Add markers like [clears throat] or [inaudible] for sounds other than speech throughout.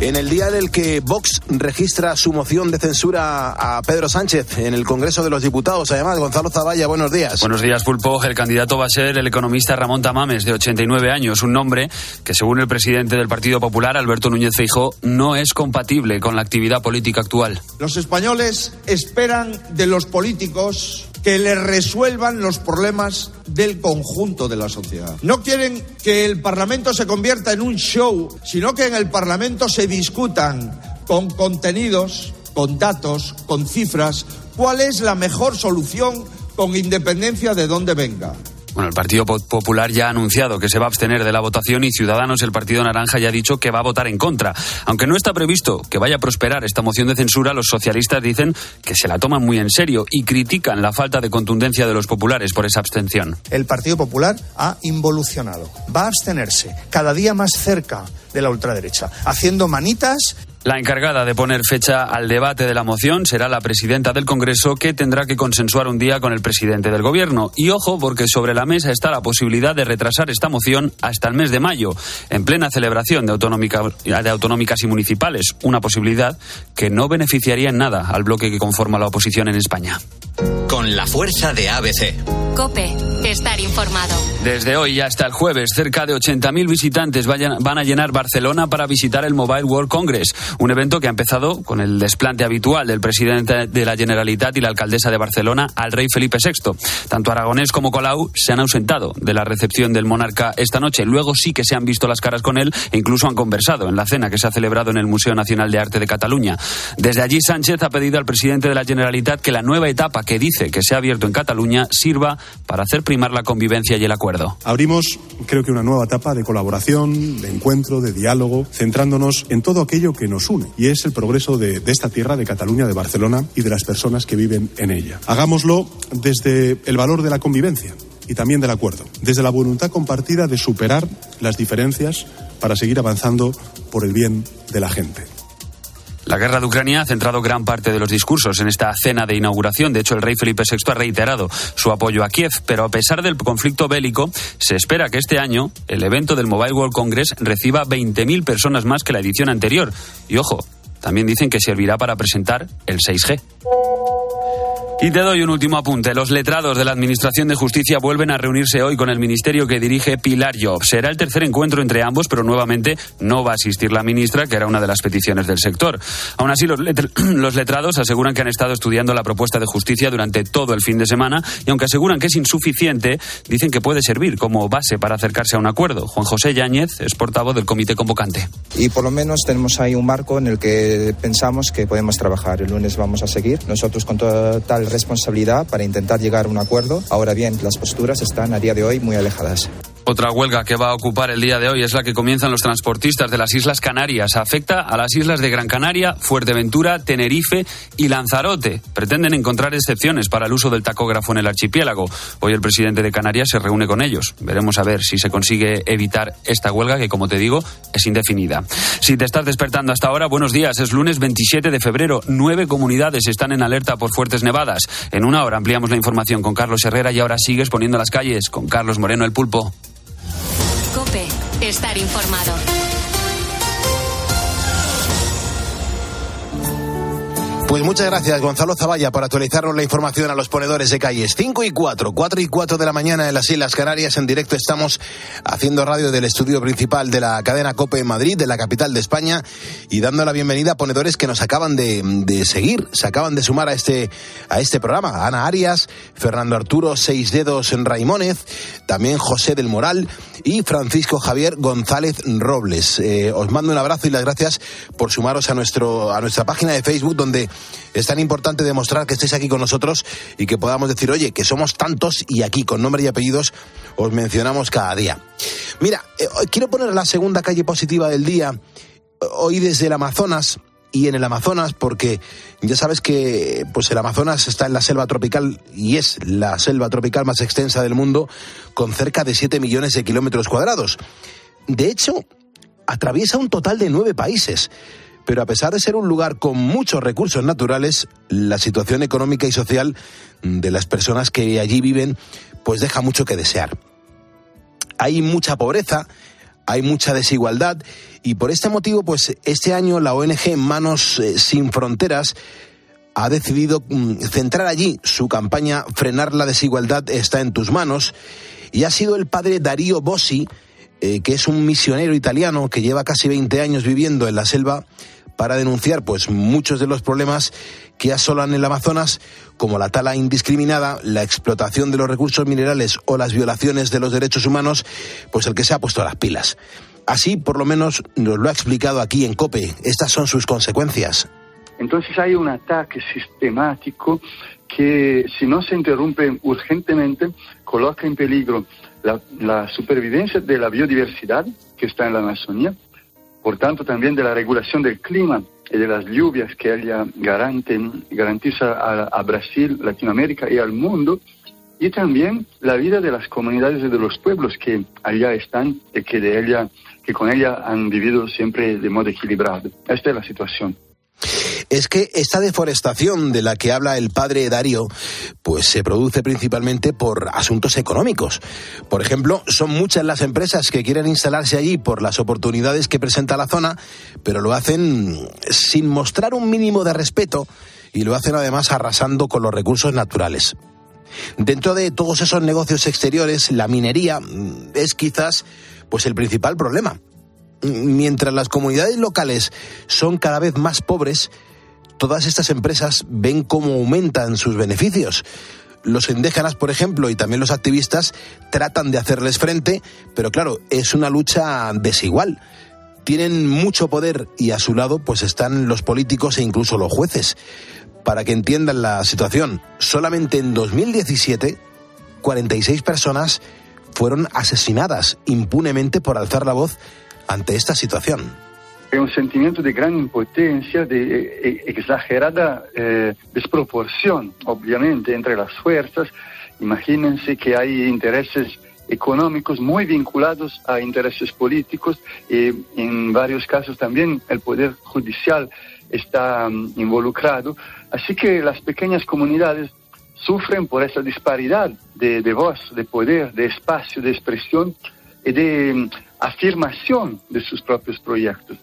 En el día del que Vox registra su moción de censura a Pedro Sánchez en el Congreso de los Diputados, además, Gonzalo Zavalla, buenos días. Buenos días, Pulpo. El candidato va a ser el economista Ramón Tamames, de 89 años, un nombre que, según el presidente del Partido Popular, Alberto Núñez Feijóo, no es compatible con la actividad política actual. Los españoles esperan de los políticos que les resuelvan los problemas del conjunto de la sociedad. No quieren que el Parlamento se convierta en un show, sino que en el Parlamento se discutan con contenidos, con datos, con cifras, cuál es la mejor solución con independencia de dónde venga. Bueno, el Partido Popular ya ha anunciado que se va a abstener de la votación y Ciudadanos, el Partido Naranja, ya ha dicho que va a votar en contra. Aunque no está previsto que vaya a prosperar esta moción de censura, los socialistas dicen que se la toman muy en serio y critican la falta de contundencia de los populares por esa abstención. El Partido Popular ha involucionado. Va a abstenerse cada día más cerca de la ultraderecha, haciendo manitas la encargada de poner fecha al debate de la moción será la presidenta del Congreso que tendrá que consensuar un día con el presidente del Gobierno. Y ojo, porque sobre la mesa está la posibilidad de retrasar esta moción hasta el mes de mayo, en plena celebración de, de autonómicas y municipales. Una posibilidad que no beneficiaría en nada al bloque que conforma la oposición en España. Con la fuerza de ABC. Cope, estar informado. Desde hoy hasta el jueves, cerca de 80.000 visitantes van a llenar Barcelona para visitar el Mobile World Congress un evento que ha empezado con el desplante habitual del presidente de la Generalitat y la alcaldesa de Barcelona al rey Felipe VI. Tanto Aragonés como Colau se han ausentado de la recepción del monarca esta noche. Luego sí que se han visto las caras con él e incluso han conversado en la cena que se ha celebrado en el Museo Nacional de Arte de Cataluña. Desde allí Sánchez ha pedido al presidente de la Generalitat que la nueva etapa que dice que se ha abierto en Cataluña sirva para hacer primar la convivencia y el acuerdo. Abrimos, creo que una nueva etapa de colaboración, de encuentro, de diálogo, centrándonos en todo aquello que nos une y es el progreso de, de esta tierra, de Cataluña, de Barcelona y de las personas que viven en ella. Hagámoslo desde el valor de la convivencia y también del acuerdo, desde la voluntad compartida de superar las diferencias para seguir avanzando por el bien de la gente. La guerra de Ucrania ha centrado gran parte de los discursos en esta cena de inauguración. De hecho, el rey Felipe VI ha reiterado su apoyo a Kiev, pero a pesar del conflicto bélico, se espera que este año el evento del Mobile World Congress reciba 20.000 personas más que la edición anterior. Y ojo, también dicen que servirá para presentar el 6G. Y te doy un último apunte. Los letrados de la Administración de Justicia vuelven a reunirse hoy con el ministerio que dirige Pilar Job. Será el tercer encuentro entre ambos, pero nuevamente no va a asistir la ministra, que era una de las peticiones del sector. Aún así, [clears throat] los, letrados aseguran que han estado estudiando la propuesta de justicia durante todo el fin de semana y aunque aseguran que es insuficiente, dicen que puede servir como base para acercarse a un acuerdo. Juan José Yáñez es portavoz del comité convocante. Y por lo menos tenemos ahí un marco en el que pensamos que podemos trabajar. El lunes vamos a seguir. Nosotros con total responsabilidad para intentar llegar a un acuerdo. Ahora bien, las posturas están a día de hoy muy alejadas. Otra huelga que va a ocupar el día de hoy es la que comienzan los transportistas de las Islas Canarias. Afecta a las islas de Gran Canaria, Fuerteventura, Tenerife y Lanzarote. Pretenden encontrar excepciones para el uso del tacógrafo en el archipiélago. Hoy el presidente de Canarias se reúne con ellos. Veremos a ver si se consigue evitar esta huelga que, como te digo, es indefinida. Si te estás despertando hasta ahora, buenos días. Es lunes 27 de febrero. Nueve comunidades están en alerta por fuertes nevadas. En una hora ampliamos la información con Carlos Herrera y ahora sigues poniendo las calles con Carlos Moreno el Pulpo. Estar informado. Pues muchas gracias, Gonzalo Zavalla, por actualizarnos la información a los ponedores de calles. 5 y 4, 4 y 4 de la mañana en las Islas Canarias. En directo estamos haciendo radio del estudio principal de la cadena COPE en Madrid, de la capital de España, y dando la bienvenida a ponedores que nos acaban de, de seguir, se acaban de sumar a este, a este programa. Ana Arias, Fernando Arturo Seis Dedos Raimónez, también José del Moral y Francisco Javier González Robles. Eh, os mando un abrazo y las gracias por sumaros a, nuestro, a nuestra página de Facebook, donde es tan importante demostrar que estéis aquí con nosotros y que podamos decir, oye, que somos tantos y aquí con nombre y apellidos os mencionamos cada día. Mira, eh, quiero poner la segunda calle positiva del día, hoy desde el Amazonas y en el Amazonas porque ya sabes que pues el Amazonas está en la selva tropical y es la selva tropical más extensa del mundo con cerca de 7 millones de kilómetros cuadrados. De hecho, atraviesa un total de nueve países pero a pesar de ser un lugar con muchos recursos naturales, la situación económica y social de las personas que allí viven pues deja mucho que desear. Hay mucha pobreza, hay mucha desigualdad y por este motivo pues este año la ONG Manos eh, sin Fronteras ha decidido mm, centrar allí su campaña Frenar la desigualdad está en tus manos y ha sido el padre Darío Bossi, eh, que es un misionero italiano que lleva casi 20 años viviendo en la selva para denunciar pues muchos de los problemas que asolan el Amazonas, como la tala indiscriminada, la explotación de los recursos minerales o las violaciones de los derechos humanos, pues el que se ha puesto las pilas. Así, por lo menos, nos lo ha explicado aquí en COPE. Estas son sus consecuencias. Entonces hay un ataque sistemático que si no se interrumpe urgentemente coloca en peligro la, supervivencia de la biodiversidad que está en la Amazonía, por tanto también de la regulación del clima y de las lluvias que ella garantiza a, Brasil, Latinoamérica y al mundo, y también la vida de las comunidades y de los pueblos que allá están y que, de ella, que con ella han vivido siempre de modo equilibrado. Esta es la situación es que esta deforestación de la que habla el padre Darío, pues se produce principalmente por asuntos económicos. Por ejemplo, son muchas las empresas que quieren instalarse allí por las oportunidades que presenta la zona, pero lo hacen sin mostrar un mínimo de respeto y lo hacen además arrasando con los recursos naturales. Dentro de todos esos negocios exteriores, la minería es quizás pues el principal problema. Mientras las comunidades locales son cada vez más pobres, todas estas empresas ven cómo aumentan sus beneficios. Los indígenas, por ejemplo, y también los activistas tratan de hacerles frente, pero claro, es una lucha desigual. Tienen mucho poder y a su lado pues están los políticos e incluso los jueces. Para que entiendan la situación, solamente en 2017 46 personas fueron asesinadas impunemente por alzar la voz ante esta situación. Hay un sentimiento de gran impotencia, de eh, exagerada eh, desproporción, obviamente, entre las fuerzas. Imagínense que hay intereses económicos muy vinculados a intereses políticos y en varios casos también el poder judicial está mm, involucrado. Así que las pequeñas comunidades sufren por esa disparidad de, de voz, de poder, de espacio, de expresión y de mm, afirmación de sus propios proyectos.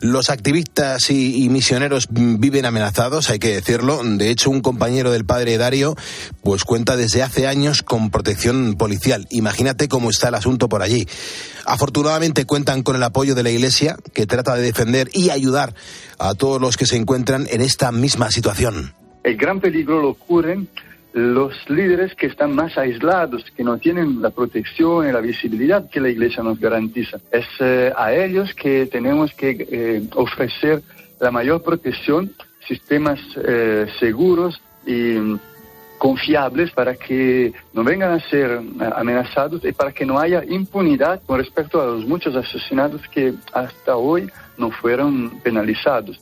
Los activistas y, misioneros viven amenazados, hay que decirlo. De hecho, un compañero del padre Dario pues cuenta desde hace años con protección policial. Imagínate cómo está el asunto por allí. Afortunadamente cuentan con el apoyo de la Iglesia, que trata de defender y ayudar a todos los que se encuentran en esta misma situación. El gran peligro lo ocurre los líderes que están más aislados, que no tienen la protección y la visibilidad que la Iglesia nos garantiza. Es eh, a ellos que tenemos que eh, ofrecer la mayor protección, sistemas eh, seguros y mm, confiables para que no vengan a ser amenazados y para que no haya impunidad con respecto a los muchos asesinatos que hasta hoy no fueron penalizados.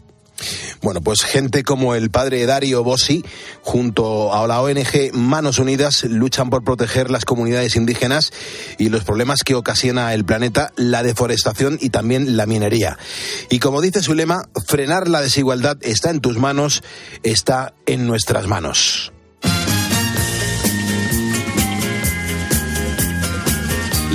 Bueno, pues gente como el padre Dario Bossi, junto a la ONG Manos Unidas, luchan por proteger las comunidades indígenas y los problemas que ocasiona el planeta, la deforestación y también la minería. Y como dice su lema, frenar la desigualdad está en tus manos, está en nuestras manos.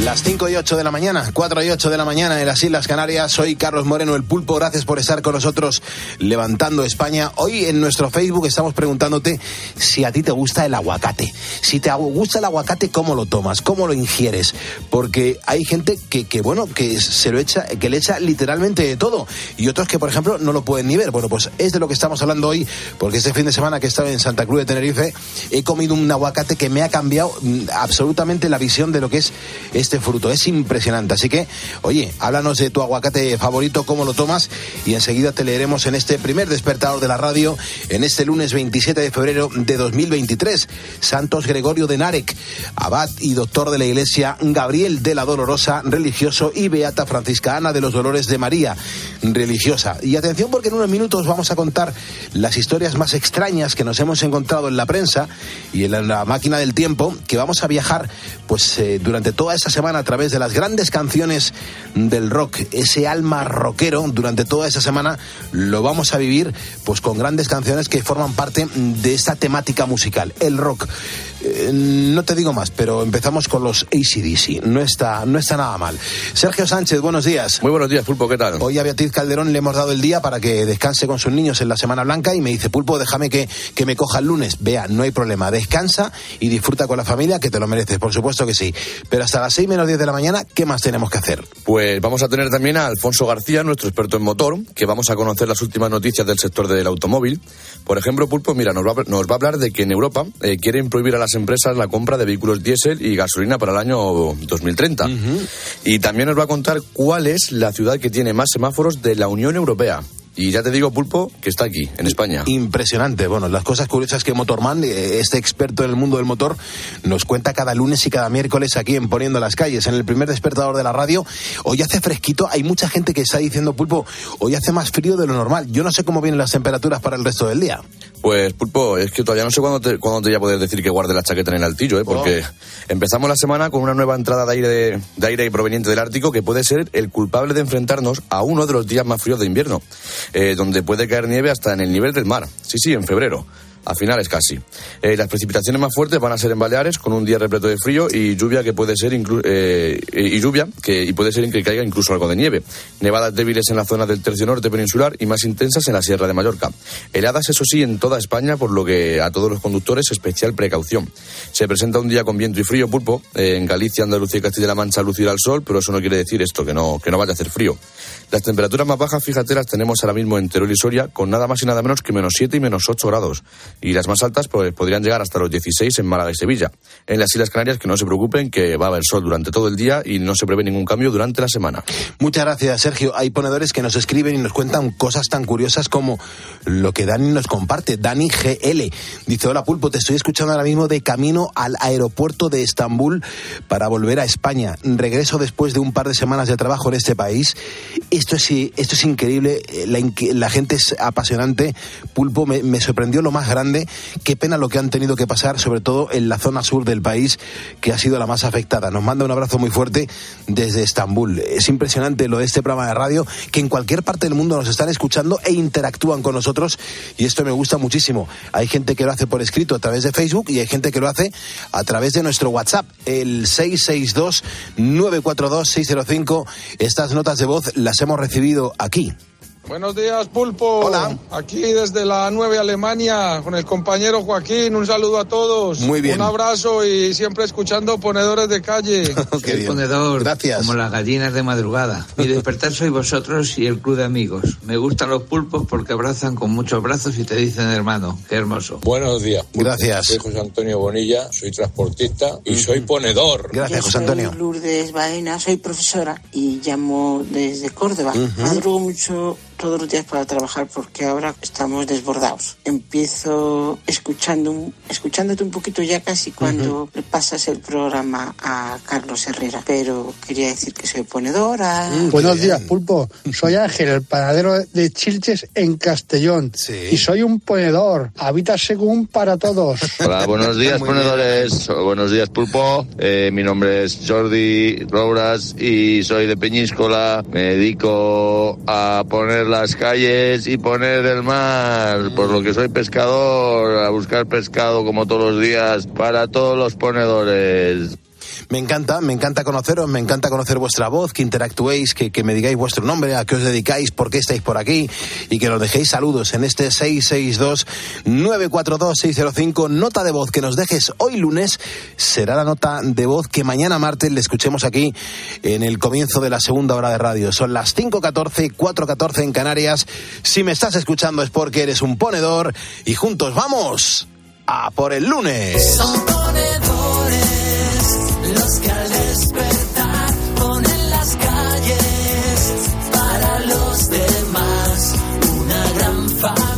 Las 5 y 8 de la mañana, 4 y 8 de la mañana en las Islas Canarias. Soy Carlos Moreno, el pulpo. Gracias por estar con nosotros levantando España. Hoy en nuestro Facebook estamos preguntándote si a ti te gusta el aguacate. Si te gusta el aguacate, ¿cómo lo tomas? ¿Cómo lo ingieres? Porque hay gente que, que bueno, que se lo echa, que le echa literalmente de todo. Y otros que, por ejemplo, no lo pueden ni ver. Bueno, pues es de lo que estamos hablando hoy, porque este fin de semana que he estado en Santa Cruz de Tenerife, he comido un aguacate que me ha cambiado mm, absolutamente la visión de lo que es este fruto. Es impresionante. Así que, oye, háblanos de tu aguacate favorito, cómo lo tomas y enseguida te leeremos en este primer despertador de la radio en este lunes 27 de febrero de 2023. Santos Gregorio de Narek, abad y doctor de la Iglesia, Gabriel de la Dolorosa, religioso, y Beata Francisca Ana de los Dolores de María, religiosa. Y atención porque en unos minutos vamos a contar las historias más extrañas que nos hemos encontrado en la prensa y en la máquina del tiempo, que vamos a viajar pues eh, durante toda esa semana semana a través de las grandes canciones del rock, ese alma rockero, durante toda esa semana lo vamos a vivir pues con grandes canciones que forman parte de esta temática musical, el rock. Eh, no te digo más, pero empezamos con los ACDC. No está, no está nada mal. Sergio Sánchez, buenos días. Muy buenos días, Pulpo, ¿qué tal? Hoy a Beatriz Calderón le hemos dado el día para que descanse con sus niños en la Semana Blanca y me dice, Pulpo, déjame que, que me coja el lunes. Vea, no hay problema, descansa y disfruta con la familia, que te lo mereces, por supuesto que sí. Pero hasta las 6 menos 10 de la mañana, ¿qué más tenemos que hacer? Pues vamos a tener también a Alfonso García, nuestro experto en motor, que vamos a conocer las últimas noticias del sector del automóvil. Por ejemplo, Pulpo, mira, nos va, nos va a hablar de que en Europa eh, quieren prohibir a las empresas la compra de vehículos diésel y gasolina para el año 2030. Y también nos va a contar cuál es la ciudad que tiene más semáforos de la Unión Europea. Y ya te digo, Pulpo, que está aquí, en España. Impresionante. Bueno, las cosas curiosas que Motorman, eh, este experto en el mundo del motor, nos cuenta cada lunes y cada miércoles aquí en Poniendo las Calles, en el primer despertador de la radio. Hoy hace fresquito, hay mucha gente que está diciendo, Pulpo, hoy hace más frío de lo normal. Yo no sé cómo vienen las temperaturas para el resto del día. Pues, Pulpo, es que todavía no sé cuándo te, cuándo te voy a poder decir que guarde la chaqueta en el altillo, ¿eh? porque empezamos la semana con una nueva entrada de aire, de, de aire proveniente del Ártico que puede ser el culpable de enfrentarnos a uno de los días más fríos de invierno, eh, donde puede caer nieve hasta en el nivel del mar. Sí, sí, en febrero a finales casi. Eh, las precipitaciones más fuertes van a ser en Baleares, con un día repleto de frío y lluvia que puede ser inclu- eh, y lluvia que y puede ser que caiga incluso algo de nieve. Nevadas débiles en la zona del tercio norte peninsular y más intensas en la Sierra de Mallorca. Heladas, eso sí, en toda España, por lo que a todos los conductores especial precaución. Se presenta un día con viento y frío, pulpo. Eh, en Galicia, Andalucía y Castilla-La Mancha lucirá el sol, pero eso no quiere decir esto, que no, que no vaya a hacer frío. Las temperaturas más bajas, fíjate, las tenemos ahora mismo en Teruel y Soria, con nada más y nada menos que menos 7 y menos 8 grados. Y las más altas pues, podrían llegar hasta los 16 en Málaga y Sevilla. En las Islas Canarias, que no se preocupen, que va a haber sol durante todo el día y no se prevé ningún cambio durante la semana. Muchas gracias, Sergio. Hay ponedores que nos escriben y nos cuentan cosas tan curiosas como lo que Dani nos comparte. Dani GL dice: Hola Pulpo, te estoy escuchando ahora mismo de camino al aeropuerto de Estambul para volver a España. Regreso después de un par de semanas de trabajo en este país. Esto es, esto es increíble. La, inque- la gente es apasionante. Pulpo me sorprendió lo más grande. Qué pena lo que han tenido que pasar, sobre todo en la zona sur del país, que ha sido la más afectada. Nos manda un abrazo muy fuerte desde Estambul. Es impresionante lo de este programa de radio, que en cualquier parte del mundo nos están escuchando e interactúan con nosotros, y esto me gusta muchísimo. Hay gente que lo hace por escrito a través de Facebook y hay gente que lo hace a través de nuestro WhatsApp, el 662-942-605. Estas notas de voz las hemos recibido aquí. Buenos días, Pulpo. Hola. Aquí desde la Nueva Alemania con el compañero Joaquín. Un saludo a todos. Muy bien. Un abrazo y siempre escuchando ponedores de calle. [laughs] Soy ponedor, como las gallinas de madrugada. Mi despertar soy vosotros y el club de amigos. Me gustan los pulpos porque abrazan con muchos brazos y te dicen hermano. Qué hermoso. Buenos días. Gracias. Soy José Antonio Bonilla, soy transportista y soy ponedor. Yo soy Lourdes Baena, soy profesora y llamo desde Córdoba. Madrugo mucho todos los días para trabajar porque ahora estamos desbordados. Empiezo escuchando un- escuchándote un poquito ya casi cuando pasas el programa a Carlos Herrera, pero quería decir que soy ponedora. Buenos días, Pulpo. [laughs] Soy Ángel, el panadero de Chilches en Castellón. Y soy un ponedor. Habita según para todos. [laughs] Hola, buenos días, ponedores. Buenos días, Pulpo. Eh, mi nombre es Jordi Rouras y soy de Peñíscola. Me dedico a poner las calles y poner el mar, por lo que soy pescador, a buscar pescado como todos los días para todos los ponedores. Me encanta, me encanta conoceros, me encanta conocer vuestra voz, que interactuéis, que, que me digáis vuestro nombre, a qué os dedicáis, por qué estáis por aquí y que nos dejéis saludos en este 662-942-605. Nota de voz que nos dejes hoy lunes será la nota de voz que mañana martes le escuchemos aquí en el comienzo de la segunda hora de radio. Son las 5.14, 4.14 en Canarias. Si me estás escuchando es porque eres un ponedor y juntos vamos a por el lunes. Son despertar ponen las calles para los demás. Una gran familia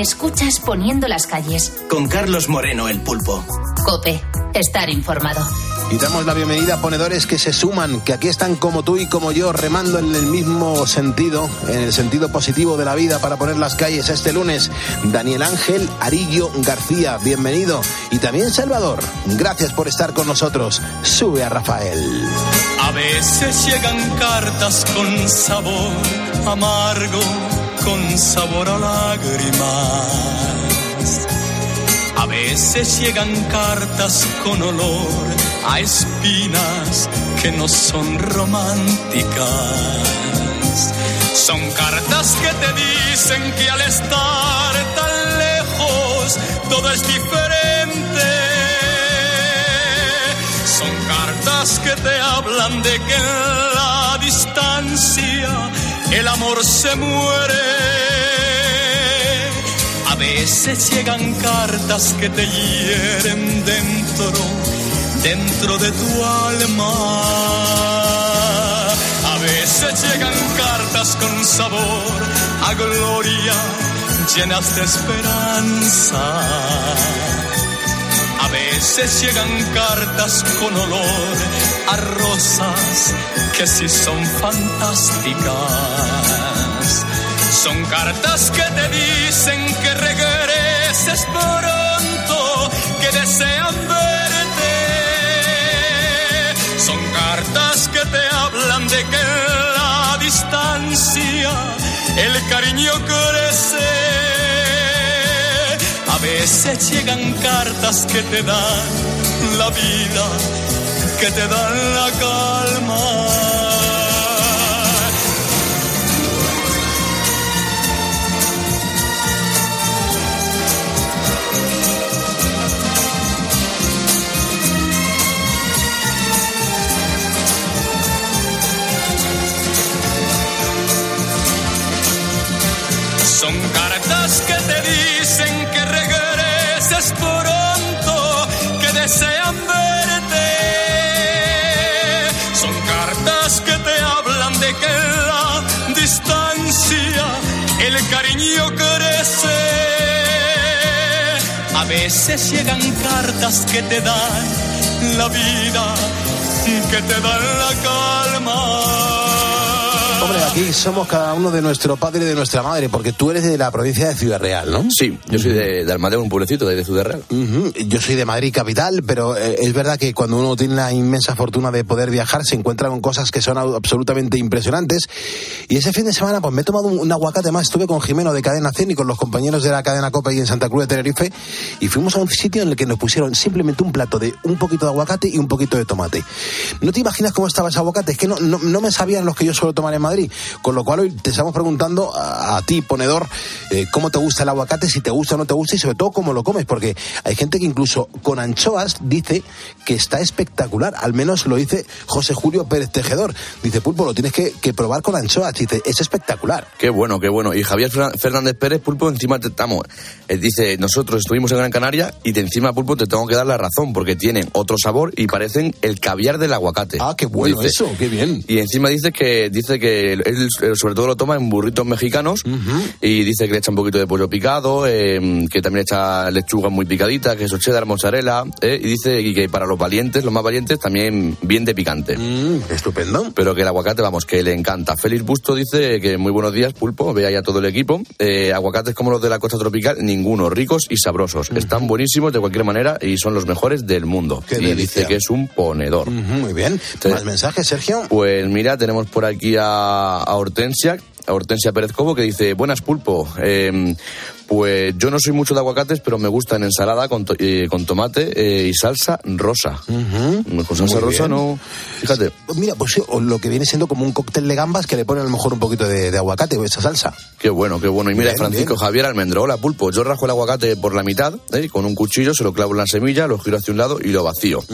Escuchas Poniendo las calles. Con Carlos Moreno, el pulpo. Cope. Estar informado. Y damos la bienvenida a ponedores que se suman, que aquí están como tú y como yo, remando en el mismo sentido, en el sentido positivo de la vida para poner las calles este lunes. Daniel Ángel Arillo García, bienvenido. Y también Salvador, gracias por estar con nosotros. Sube a Rafael. A veces llegan cartas con sabor amargo, con sabor a lágrimas. A veces llegan cartas con olor a espinas que no son románticas. Son cartas que te dicen que al estar tan lejos todo es diferente. Son cartas que te hablan de que en la distancia el amor se muere. A veces llegan cartas que te hieren dentro, dentro de tu alma. A veces llegan cartas con sabor a gloria, llenas de esperanza. Veces llegan cartas con olor a rosas que sí son fantásticas. Son cartas que te dicen que regreses pronto, que desean verte. Son cartas que te hablan de que en la distancia el cariño crece. Veces llegan cartas que te dan la vida, que te dan la calma. Son cartas que te dicen desean verte. Son cartas que te hablan de que en la distancia el cariño crece. A veces llegan cartas que te dan la vida, que te dan la calma. Hombre, aquí somos cada uno de nuestro padre y de nuestra madre, porque tú eres de la provincia de Ciudad Real, ¿no? Sí, yo soy de, de Almadeo, un pueblecito de, Ciudad Real. Ujú, Yo soy de Madrid capital, pero eh, es verdad que cuando uno tiene la inmensa fortuna de poder viajar se encuentra con cosas que son absolutamente impresionantes. Y ese fin de semana pues me he tomado un, un aguacate más, estuve con Jimeno de Cadena 100 y con los compañeros de la cadena Copa y en Santa Cruz de Tenerife y fuimos a un sitio en el que nos pusieron simplemente un plato de un poquito de aguacate y un poquito de tomate. No te imaginas cómo estaba ese aguacate, es que no, no, no me sabían los que yo suelo tomar en Madrid, con lo cual hoy te estamos preguntando a, a ti, ponedor, eh, cómo te gusta el aguacate, si te gusta o no te gusta y sobre todo cómo lo comes, porque hay gente que incluso con anchoas dice que está espectacular, al menos lo dice José Julio Pérez Tejedor. Dice, Pulpo, lo tienes que, que probar con anchoas, dice, es espectacular. Qué bueno, qué bueno. Y Javier Fernández Pérez, Pulpo, encima te estamos. eh, dice, nosotros estuvimos en Gran Canaria y de encima, Pulpo, te tengo que dar la razón porque tienen otro sabor y parecen el caviar del aguacate. Ah, qué bueno Dice. eso, qué bien. Y encima dice que dice que él sobre todo lo toma en burritos mexicanos y dice que le echa un poquito de pollo picado, eh, que también echa lechuga muy picadita, queso cheddar, mozzarella, eh, y dice que para los valientes, los más valientes, también bien de picante. Mm, estupendo. Pero que el aguacate, vamos, que le encanta. Félix Busto dice que muy buenos días, pulpo, ve ahí a todo el equipo. Eh, aguacates como los de la costa tropical, ninguno, ricos y sabrosos. Están buenísimos de cualquier manera y son los mejores del mundo. Qué y delicia. dice que es un ponedor. Muy bien. ¿Más mensajes, Sergio? Pues mira, tenemos por aquí a, a Hortensia, a Hortensia Pérez Cobo, que dice, buenas pulpo. Eh, pues yo no soy mucho de aguacates, pero me gusta en ensalada con, to- eh, con tomate eh, y salsa rosa. Con salsa Muy rosa bien. no... Fíjate. Mira, pues sí, o lo que viene siendo como un cóctel de gambas que le ponen a lo mejor un poquito de, de aguacate o esa salsa. Qué bueno, qué bueno. Y mira, Bien, Francisco bien. Javier Almendro, hola pulpo. Yo rajo el aguacate por la mitad, ¿eh? con un cuchillo, se lo clavo en la semilla, lo giro hacia un lado y lo vacío.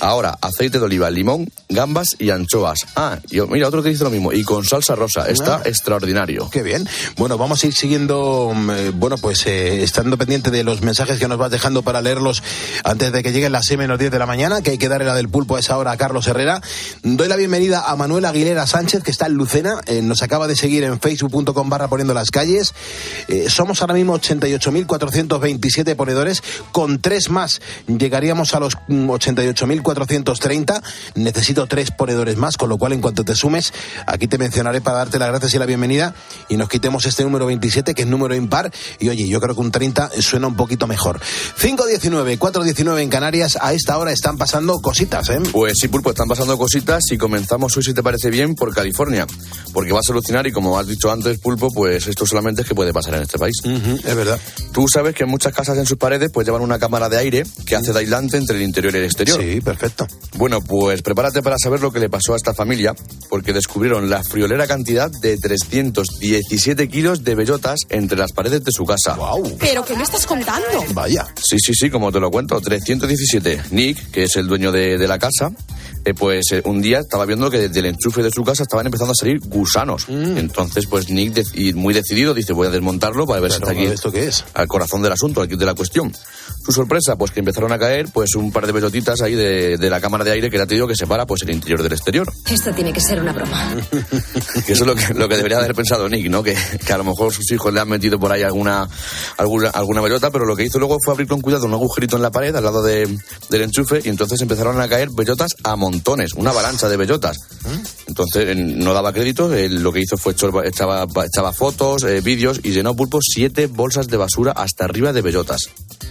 Ahora, aceite de oliva, limón, gambas y anchoas. Ah, y o- mira, otro que dice lo mismo. Y con salsa rosa. Está Ah. extraordinario. Qué bien. Bueno, vamos a ir siguiendo mm, eh, Pues eh, estando pendiente de los mensajes que nos vas dejando para leerlos antes de que lleguen las 6 menos 10 de la mañana, que hay que darle la del pulpo a esa hora a Carlos Herrera. Doy la bienvenida a Manuel Aguilera Sánchez, que está en Lucena. Eh, nos acaba de seguir en facebook.com barra poniendo las calles. Eh, somos ahora mismo 88.427 ponedores. Con tres más llegaríamos a los mm, 88.430. Necesito tres ponedores más, con lo cual en cuanto te sumes, aquí te mencionaré para darte las gracias y la bienvenida y nos quitemos este número 27, que es número impar. Y oye, yo creo que un 30 suena un poquito mejor. 5.19, 4.19 en Canarias. A esta hora están pasando cositas, ¿eh? Pues sí, Pulpo, están pasando cositas y comenzamos hoy, si te parece bien, por California. Porque va a solucionar y como has dicho antes, Pulpo, pues esto solamente es que puede pasar en este país. es verdad. Tú sabes que en muchas casas en sus paredes pues llevan una cámara de aire que hace de aislante entre el interior y el exterior. Sí, perfecto. Bueno, pues prepárate para saber lo que le pasó a esta familia, porque descubrieron la friolera cantidad de 317 kilos de bellotas entre las paredes de su casa. ¡Wow! ¿Pero qué me estás contando? Vaya. Sí, sí, sí, como te lo cuento. 317. Nick, que es el dueño de, de la casa, eh, pues eh, un día estaba viendo que desde el enchufe de su casa estaban empezando a salir gusanos. Mm. Entonces, pues Nick, de- y muy decidido, dice, voy a desmontarlo para ver Claro, si está aquí. ¿esto qué es? Al corazón del asunto, al kit de la cuestión. Su sorpresa, pues que empezaron a caer pues un par de bellotitas ahí de, de la cámara de aire que ya te digo que separa pues el interior del exterior. Esto tiene que ser una broma. [laughs] Que eso es lo que, lo que debería haber pensado Nick, ¿no? Que, que a lo mejor sus hijos le han metido por ahí alguna, alguna, alguna bellota, pero lo que hizo luego fue abrir con cuidado un agujerito en la pared al lado de- del enchufe y entonces empezaron a caer bellotas a montones, una avalancha de bellotas. Entonces eh, no daba crédito, eh, lo que hizo fue echaba, echaba fotos, eh, vídeos y llenó pulpo siete bolsas de basura hasta arriba de bellotas.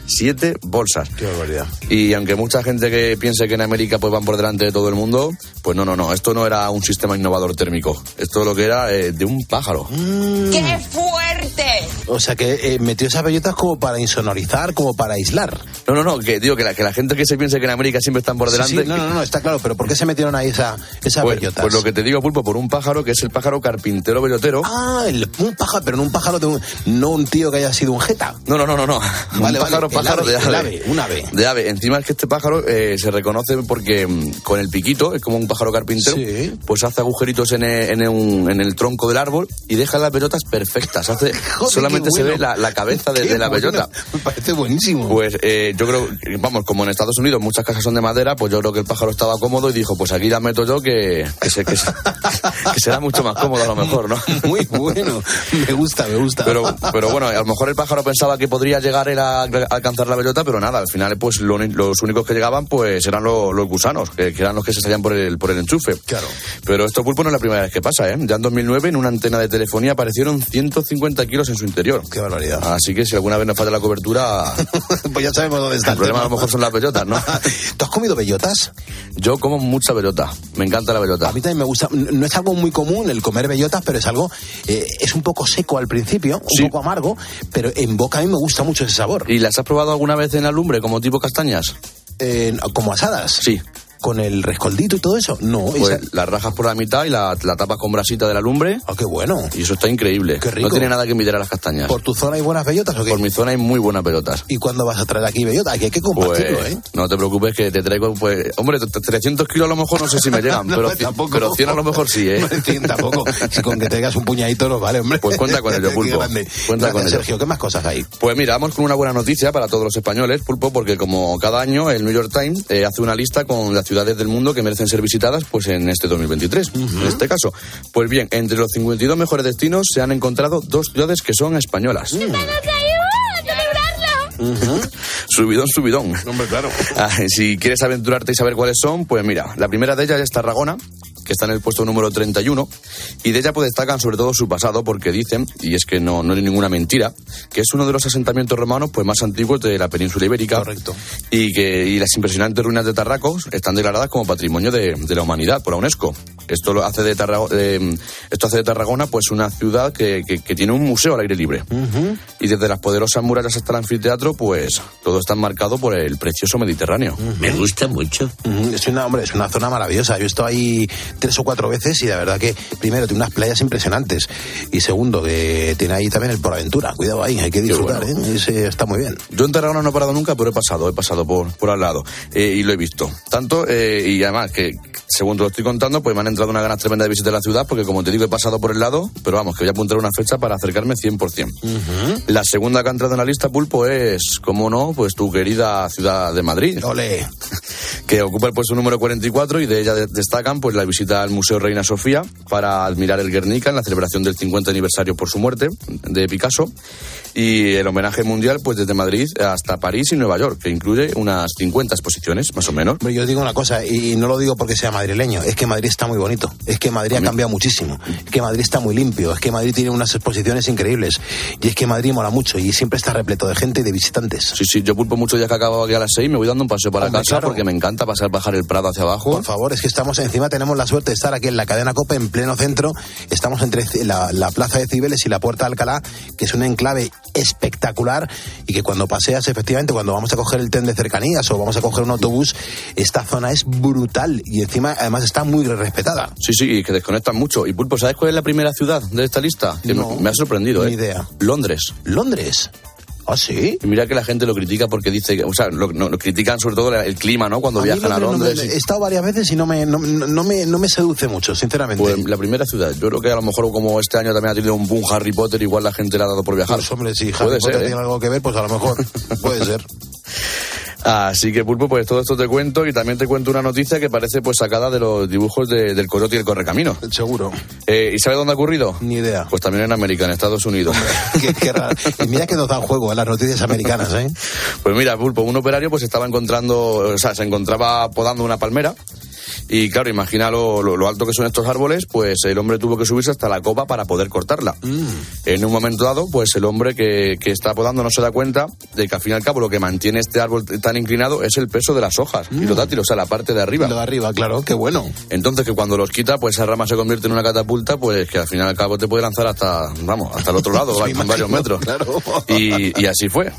Siete bolsas. Qué barbaridad. Y aunque mucha gente que piense que en América pues van por delante de todo el mundo, pues no, no, no. Esto no era un sistema innovador térmico. Esto lo que era eh, de un pájaro. ¡Qué fuerte! O sea que eh, metió esas bellotas como para insonorizar, como para aislar. No, no, no. Que digo que la, que la gente que se piense que en América siempre están por Sí, delante. sí, no, no, no, está claro, pero ¿por qué se metieron ahí esa, esas Pues, bellotas? pues lo que te digo, Pulpo, por un pájaro que es el pájaro carpintero bellotero. Ah, el- un pájaro, pero no un pájaro de un, no un tío que haya sido un jeta. No, no, no, no, no. Vale, [laughs] un pájaro, vale, pájaro ave, de ave. ave, un ave. De ave. Encima es que este pájaro eh, se reconoce porque mm, con el piquito, es como un pájaro carpintero, Sí. pues hace agujeritos en el, en, un- en el tronco del árbol y deja las bellotas perfectas. Hace, [laughs] Joder, solamente se ve la, la cabeza de, la bueno, bellota. Me parece buenísimo. Pues eh, yo creo, vamos, como en Estados Unidos muchas casas son de madera, pues yo creo que el pájaro estaba cómodo y dijo, pues aquí la meto yo que, que, se- que, se- que será mucho más cómodo a lo mejor, ¿no? [laughs] Muy bueno. Me gusta, me gusta. Pero, pero bueno, a lo mejor el pájaro pensaba que podría llegar él a, a alcanzar la bellota, pero nada, al final pues lo los únicos que llegaban pues eran lo- los gusanos, que, que eran los que se salían por el, por el enchufe. Claro. Pero esto pulpo no es la primera vez que pasa, ¿eh? Ya en 2009 en una antena de telefonía aparecieron 150 kilos en su interior. Qué barbaridad. Así que si alguna vez nos falla la cobertura, [laughs] pues ya sabemos dónde está el problema a lo mejor son las bellotas, ¿no? [laughs] ¿Tú has comido bellotas? Yo como mucha bellota, me encanta la bellota. A mí también me gusta. No es algo muy común el comer bellotas, pero es algo. eh, es un poco seco al principio, un Sí. poco amargo, pero en boca a mí me gusta mucho ese sabor. ¿Y las has probado alguna vez en alumbre como tipo castañas? Eh, como asadas. Sí. Con el rescoldito y todo eso. No, Pues esa- las rajas por la mitad y la, la tapas con brasita de la lumbre. Ah, qué bueno. Y eso está increíble. Qué rico. No tiene nada que envidiar a las castañas. ¿Por tu zona hay buenas bellotas o qué? Por mi zona hay muy buenas pelotas. ¿Y cuándo vas a traer aquí bellotas? Aquí hay que Pues compartirlo, ¿eh? no te preocupes que te traigo, pues, hombre, t- 300 kilos a lo mejor no sé si me llegan, [laughs] No, pero, pues tampoco. pero 100 a lo mejor sí, ¿eh? Tampoco. Si con que tengas un puñadito nos vale, hombre. Pues cuenta con [laughs] ello, Pulpo. Cuenta Gracias, con ello. Sergio, ¿qué más cosas hay? Pues mira, vamos con una buena noticia para todos los españoles, Pulpo, porque como cada año el New York Times eh, hace una lista con las ciudades del mundo que merecen ser visitadas pues en este 2023, en este caso. Pues bien, entre los 52 mejores destinos se han encontrado dos ciudades que son españolas. Subidón, subidón. Hombre, claro. [laughs] Ah, si quieres aventurarte y saber cuáles son, pues mira, la primera de ellas es Tarragona, que está en el puesto número 31, y de ella pues destacan sobre todo su pasado, porque dicen, y es que no, no es ninguna mentira, que es uno de los asentamientos romanos pues más antiguos de la península ibérica. Correcto. Y que y las impresionantes ruinas de Tarracos están declaradas como patrimonio de, de la humanidad por la UNESCO. Esto lo hace de Tarra- eh, esto hace de Tarragona pues una ciudad que, que- que tiene un museo al aire libre. Y desde las poderosas murallas hasta el anfiteatro, pues todo está marcado por el precioso Mediterráneo. Me gusta mucho. Es una, hombre, es una zona maravillosa. Yo he estado ahí tres o cuatro veces y la verdad que, primero, tiene unas playas impresionantes. Y segundo, que tiene ahí también el Por Aventura. Cuidado ahí, hay que disfrutar, bueno. ¿eh? Ese está muy bien. Yo en Tarragona no he parado nunca, pero he pasado, he pasado por, por al lado eh, y lo he visto. Tanto, eh, y además que, según te lo estoy contando, pues me han entrado una ganas tremenda de visitar la ciudad, porque como te digo, he pasado por el lado, pero vamos, que voy a apuntar una fecha para acercarme 100%. La segunda que ha entrado en la lista, Pulpo, es, como no, pues tu querida ciudad de Madrid. Ole. Que ocupa el puesto número 44 y de ella de- destacan pues la visita al Museo Reina Sofía para admirar el Guernica en la celebración del 50 aniversario por su muerte de Picasso y el homenaje mundial pues desde Madrid hasta París y Nueva York, que incluye unas 50 exposiciones, más o menos. Hombre, yo digo una cosa, y no lo digo porque sea madrileño, es que Madrid está muy bonito, es que Madrid ha cambiado muchísimo, es que Madrid está muy limpio, es que Madrid tiene unas exposiciones increíbles, y es que Madrid mola mucho y siempre está repleto de gente y de visitantes. Sí, sí, yo pulpo muchos días que acabo aquí a las 6 me voy dando un paseo para Hombre, casa claro. porque me encanta pasar, bajar el Prado hacia abajo. Por favor, es que estamos encima, tenemos la suerte de estar aquí en la cadena Copa, en pleno centro. Estamos entre la, la plaza de Cibeles y la puerta de Alcalá, que es un enclave espectacular y que cuando paseas, efectivamente, cuando vamos a coger el tren de cercanías o vamos a coger un autobús, esta zona es brutal y encima, además, está muy respetada. Sí, sí, y que desconectan mucho. Y Pulpo, ¿sabes cuál es la primera ciudad de esta lista? Que No, me, me ha sorprendido, ni ¿eh? idea. Londres. ¿Londres? ¿Ah, sí? Y mira que la gente lo critica porque dice que, o sea, lo, no, lo critican sobre todo el clima, ¿no? Cuando A viajan a Londres no me- y- he estado varias veces y no me, no, no me, no me seduce mucho, sinceramente. Pues la primera ciudad. Yo creo que a lo mejor como este año también ha tenido un boom Harry Potter, igual la gente le ha dado por viajar. Pues, hombre, si Harry Puede Potter ser, ¿eh? tiene algo que ver, pues a lo mejor [laughs] puede ser. Así que, Pulpo, pues todo esto te cuento y también te cuento una noticia que parece pues sacada de los dibujos de- del Coyote y el Correcamino. Seguro. Eh, ¿Y sabes dónde ha ocurrido? Ni idea. Pues también en América, en Estados Unidos. Qué- qué raro. Y mira que nos dan juego en las noticias americanas, ¿eh? Pues mira, Pulpo, un operario pues estaba encontrando, o sea, se encontraba podando una palmera. Y claro, imagina lo, lo- lo alto que son estos árboles, pues el hombre tuvo que subirse hasta la copa para poder cortarla. En un momento dado, pues el hombre que, que está podando no se da cuenta de que al fin y al cabo lo que mantiene este árbol tan inclinado es el peso de las hojas y los dátilos, o sea, la parte de arriba. Lo de arriba, claro, qué bueno. Entonces que cuando los quita, pues esa rama se convierte en una catapulta, pues que al fin y al cabo te puede lanzar hasta, vamos, hasta el otro lado, [laughs] en varios metros. claro. Y, y así fue.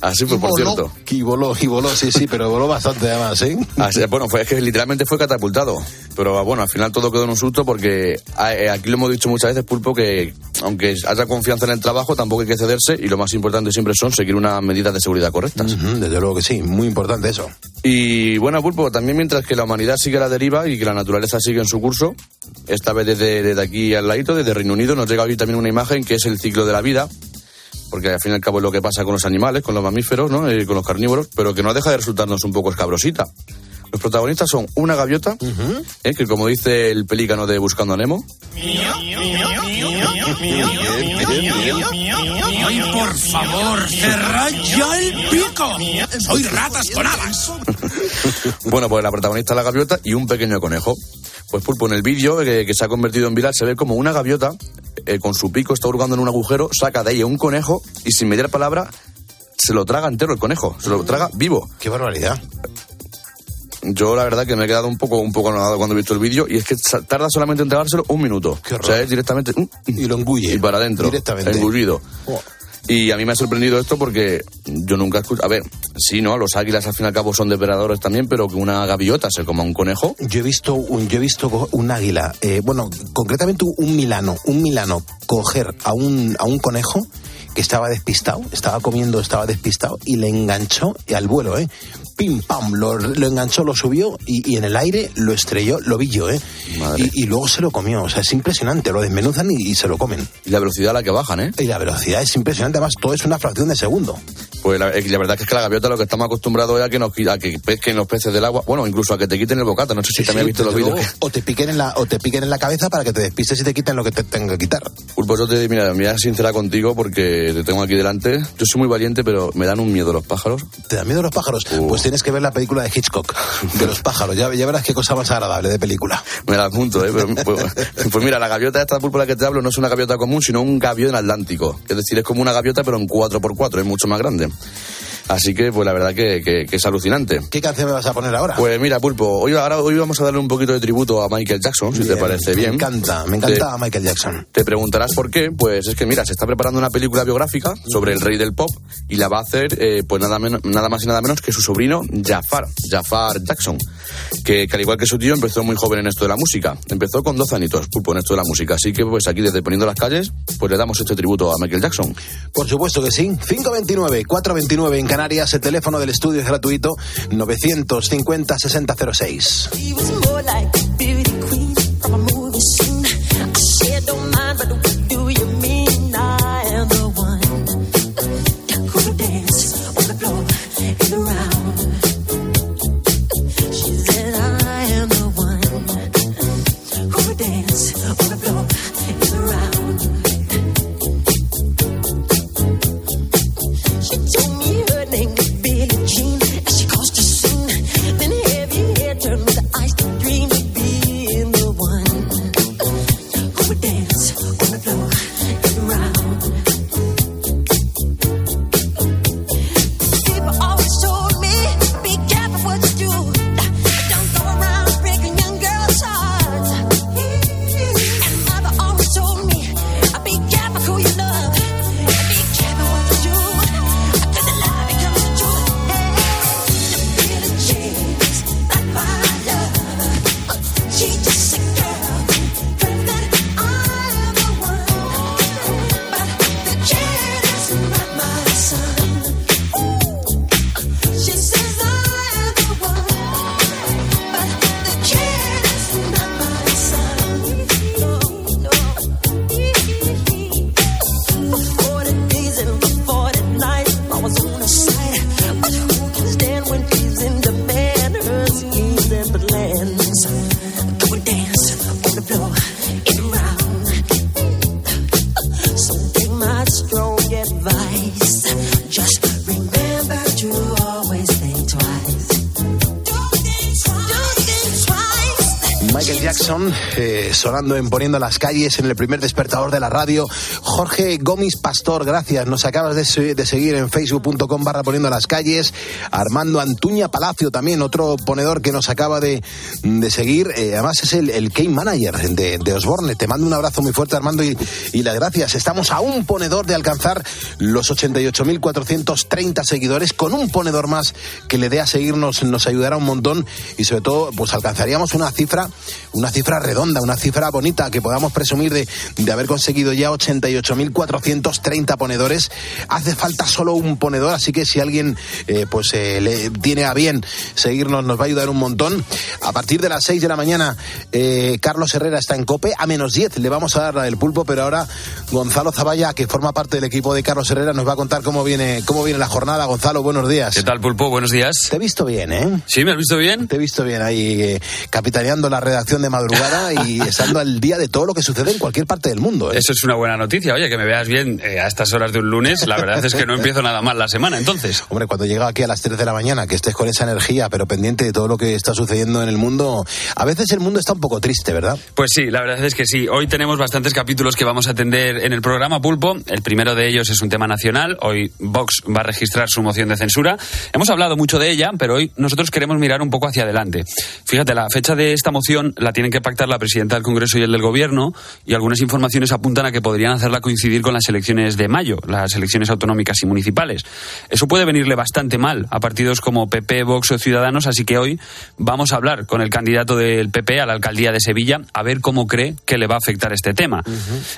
Así fue, por cierto. Y voló, y voló, sí, sí, pero voló bastante además, ¿eh? [laughs] Así- bueno, fue, es que literalmente fue catapultado. Pero bueno, al final todo quedó en un susto porque eh, aquí lo hemos dicho muchas veces, Pulpo, que aunque haya confianza en el trabajo, tampoco hay que cederse y lo más importante siempre son seguir unas medidas de seguridad correctas. Desde luego que sí, muy importante eso. Y bueno, Pulpo, también mientras que la humanidad sigue a la deriva y que la naturaleza sigue en su curso, esta vez desde, desde aquí al ladito, desde Reino Unido, nos llega hoy también una imagen que es el ciclo de la vida, porque al fin y al cabo es lo que pasa con los animales, con los mamíferos, ¿no? Eh, con los carnívoros, pero que no deja de resultarnos un poco escabrosita. Los protagonistas son una gaviota, eh, que como dice el pelícano de Buscando a Nemo, Ay, por favor, cerrad ya el pico. Soy ratas con alas. [laughs] Bueno, pues la protagonista es la gaviota y un pequeño conejo. Pues Pulpo, en el vídeo que se ha convertido en viral se ve como una gaviota eh, con su pico está hurgando en un agujero, saca de ahí un conejo y sin mediar palabra se lo traga entero el conejo, se lo traga vivo. Qué barbaridad. Yo la verdad que me he quedado un poco un poco anonadado cuando he visto el vídeo y es que tarda solamente en tragárselo un minuto. Qué o sea, es directamente mm, Y lo engulle. y para adentro, Directamente. engullido. Oh. Y a mí me ha sorprendido esto porque yo nunca he escuchado... A ver, sí, ¿no? Los águilas al fin y al cabo son depredadores también, pero que una gaviota se coma un conejo... Yo he visto un, yo he visto un águila, eh, bueno, concretamente un milano, un milano coger a un, a un conejo que estaba despistado, estaba comiendo, estaba despistado y le enganchó y al vuelo, ¿eh? Pim, pam, lo, lo enganchó, lo subió y, y en el aire lo estrelló, lo vi yo, ¿eh? Y, y luego se lo comió, o sea, es impresionante, lo desmenuzan y, y se lo comen. Y la velocidad a la que bajan, ¿eh? Y la velocidad es impresionante, además todo es una fracción de segundo. Pues la, eh, la verdad que es que la gaviota lo que estamos acostumbrados es a que nos a que pesquen los peces del agua, bueno, incluso a que te quiten el bocata, no sé si Sí, también has sí, visto los vídeos. luego, o te piquen en la o te piquen en la cabeza para que te despistes y te quiten lo que te tengan que quitar. Pulpo, yo te mira, me voy a ser sincera contigo porque te tengo aquí delante. Yo soy muy valiente, pero me dan un miedo los pájaros. ¿Te dan miedo los pájaros? Uh. Pues tienes que ver la película de Hitchcock, de los pájaros. Ya, ya verás qué cosa más agradable de película. Me la apunto, ¿eh? Pero, pues, pues mira, la gaviota esta la que te hablo no es una gaviota común, sino un gavión atlántico. Es decir, es como una gaviota, pero en 4x4, es mucho más grande. Así que, pues la verdad que, que- que es alucinante. ¿Qué canción me vas a poner ahora? Pues mira, Pulpo, hoy, ahora, hoy vamos a darle un poquito de tributo a Michael Jackson, si te parece bien. Me encanta, me Te- encanta Michael Jackson. Te preguntarás por qué. Pues es que, mira, se está preparando una película biográfica sobre el rey del pop y la va a hacer, eh, pues nada, nada más y nada menos que su sobrino Jafar, Jafar Jackson, que, que al igual que su tío empezó muy joven en esto de la música. Empezó con 12 añitos, pulpo, en esto de la música. Así que, pues aquí desde Poniendo las Calles, pues le damos este tributo a Michael Jackson. Por supuesto que sí. 529 429 en Canarias, el teléfono del estudio es gratuito 950 6006. Sonando en Poniendo las Calles en el primer despertador de la radio. Jorge Gómez Pastor, gracias. Nos acabas de, seguir en facebook.com barra Poniendo las Calles. Armando Antuña Palacio también, otro ponedor que nos acaba de, seguir. Eh, además es el, el Game Manager de, de, Osborne. Te mando un abrazo muy fuerte, Armando, y, y las gracias. Estamos a un ponedor de alcanzar los 88.430 seguidores. Con un ponedor más que le dé a seguirnos nos ayudará un montón y sobre todo pues alcanzaríamos una cifra, una cifra redonda, una cifra bonita que podamos presumir de, de haber conseguido ya 88.430 ponedores. Hace falta solo un ponedor, así que si alguien eh, pues eh, le tiene a bien seguirnos nos va a ayudar un montón. A partir de las 6 de la mañana eh, Carlos Herrera está en COPE, a menos 10 le vamos a dar la del pulpo, pero ahora Gonzalo Zavalla, que forma parte del equipo de Carlos Herrera, nos va a contar cómo viene, cómo viene la jornada. Gonzalo, buenos días. ¿Qué tal, pulpo? Buenos días. Te he visto bien, ¿eh? Sí, ¿me has visto bien? Te he visto bien ahí capitaneando la redacción de madrugada [laughs] y estando al día de todo lo que sucede en cualquier parte del mundo. Eso es una buena noticia. Oye, que me veas bien a estas horas de un lunes, la verdad es que no empiezo nada mal la semana, entonces. [laughs] Hombre, cuando llega aquí a las 3 de la mañana, que estés con esa energía, pero pendiente de todo lo que está sucediendo en el mundo, a veces el mundo está un poco triste, ¿verdad? Pues sí, la verdad es que sí. Hoy tenemos bastantes capítulos que vamos a atender en el programa Pulpo. El primero de ellos es un tema nacional. Hoy Vox va a registrar su moción de censura. Hemos hablado mucho de ella, pero hoy nosotros queremos mirar un poco hacia adelante. Fíjate, la fecha de esta moción la tienen que pactar la presidenta del Congreso y el del Gobierno, y algunas informaciones apuntan a que podrían hacerla coincidir con las elecciones de mayo, las elecciones autonómicas y municipales. Eso puede venirle bastante mal a partidos como PP, Vox o Ciudadanos, así que hoy vamos a hablar con el candidato del PP a la alcaldía de Sevilla a ver cómo cree que le va a afectar este tema.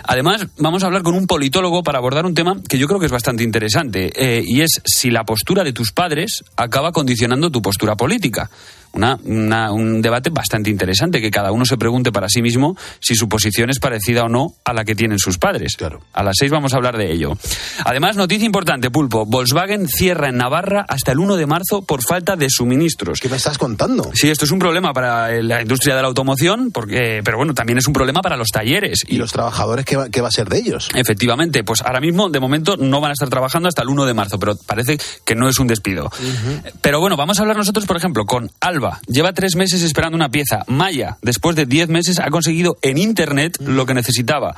Además, vamos a hablar con un politólogo para abordar un tema que yo creo que es bastante interesante, eh, y es si la postura de tus padres acaba condicionando tu postura política una, un debate bastante interesante, que cada uno se pregunte para sí mismo si su posición es parecida o no a la que tienen sus padres. Claro. A las seis vamos a hablar de ello. Además, noticia importante, Pulpo. Volkswagen cierra en Navarra hasta el 1 de marzo por falta de suministros. ¿Qué me estás contando? Sí, esto es un problema para la industria de la automoción, porque, pero bueno, también es un problema para los talleres. ¿Y, los trabajadores qué va, qué va, a ser de ellos? Efectivamente, pues ahora mismo, de momento, no van a estar trabajando hasta el 1 de marzo, pero parece que no es un despido. Pero bueno, vamos a hablar nosotros, por ejemplo, con Lleva tres meses esperando una pieza. Maya, después de diez meses, ha conseguido en Internet lo que necesitaba.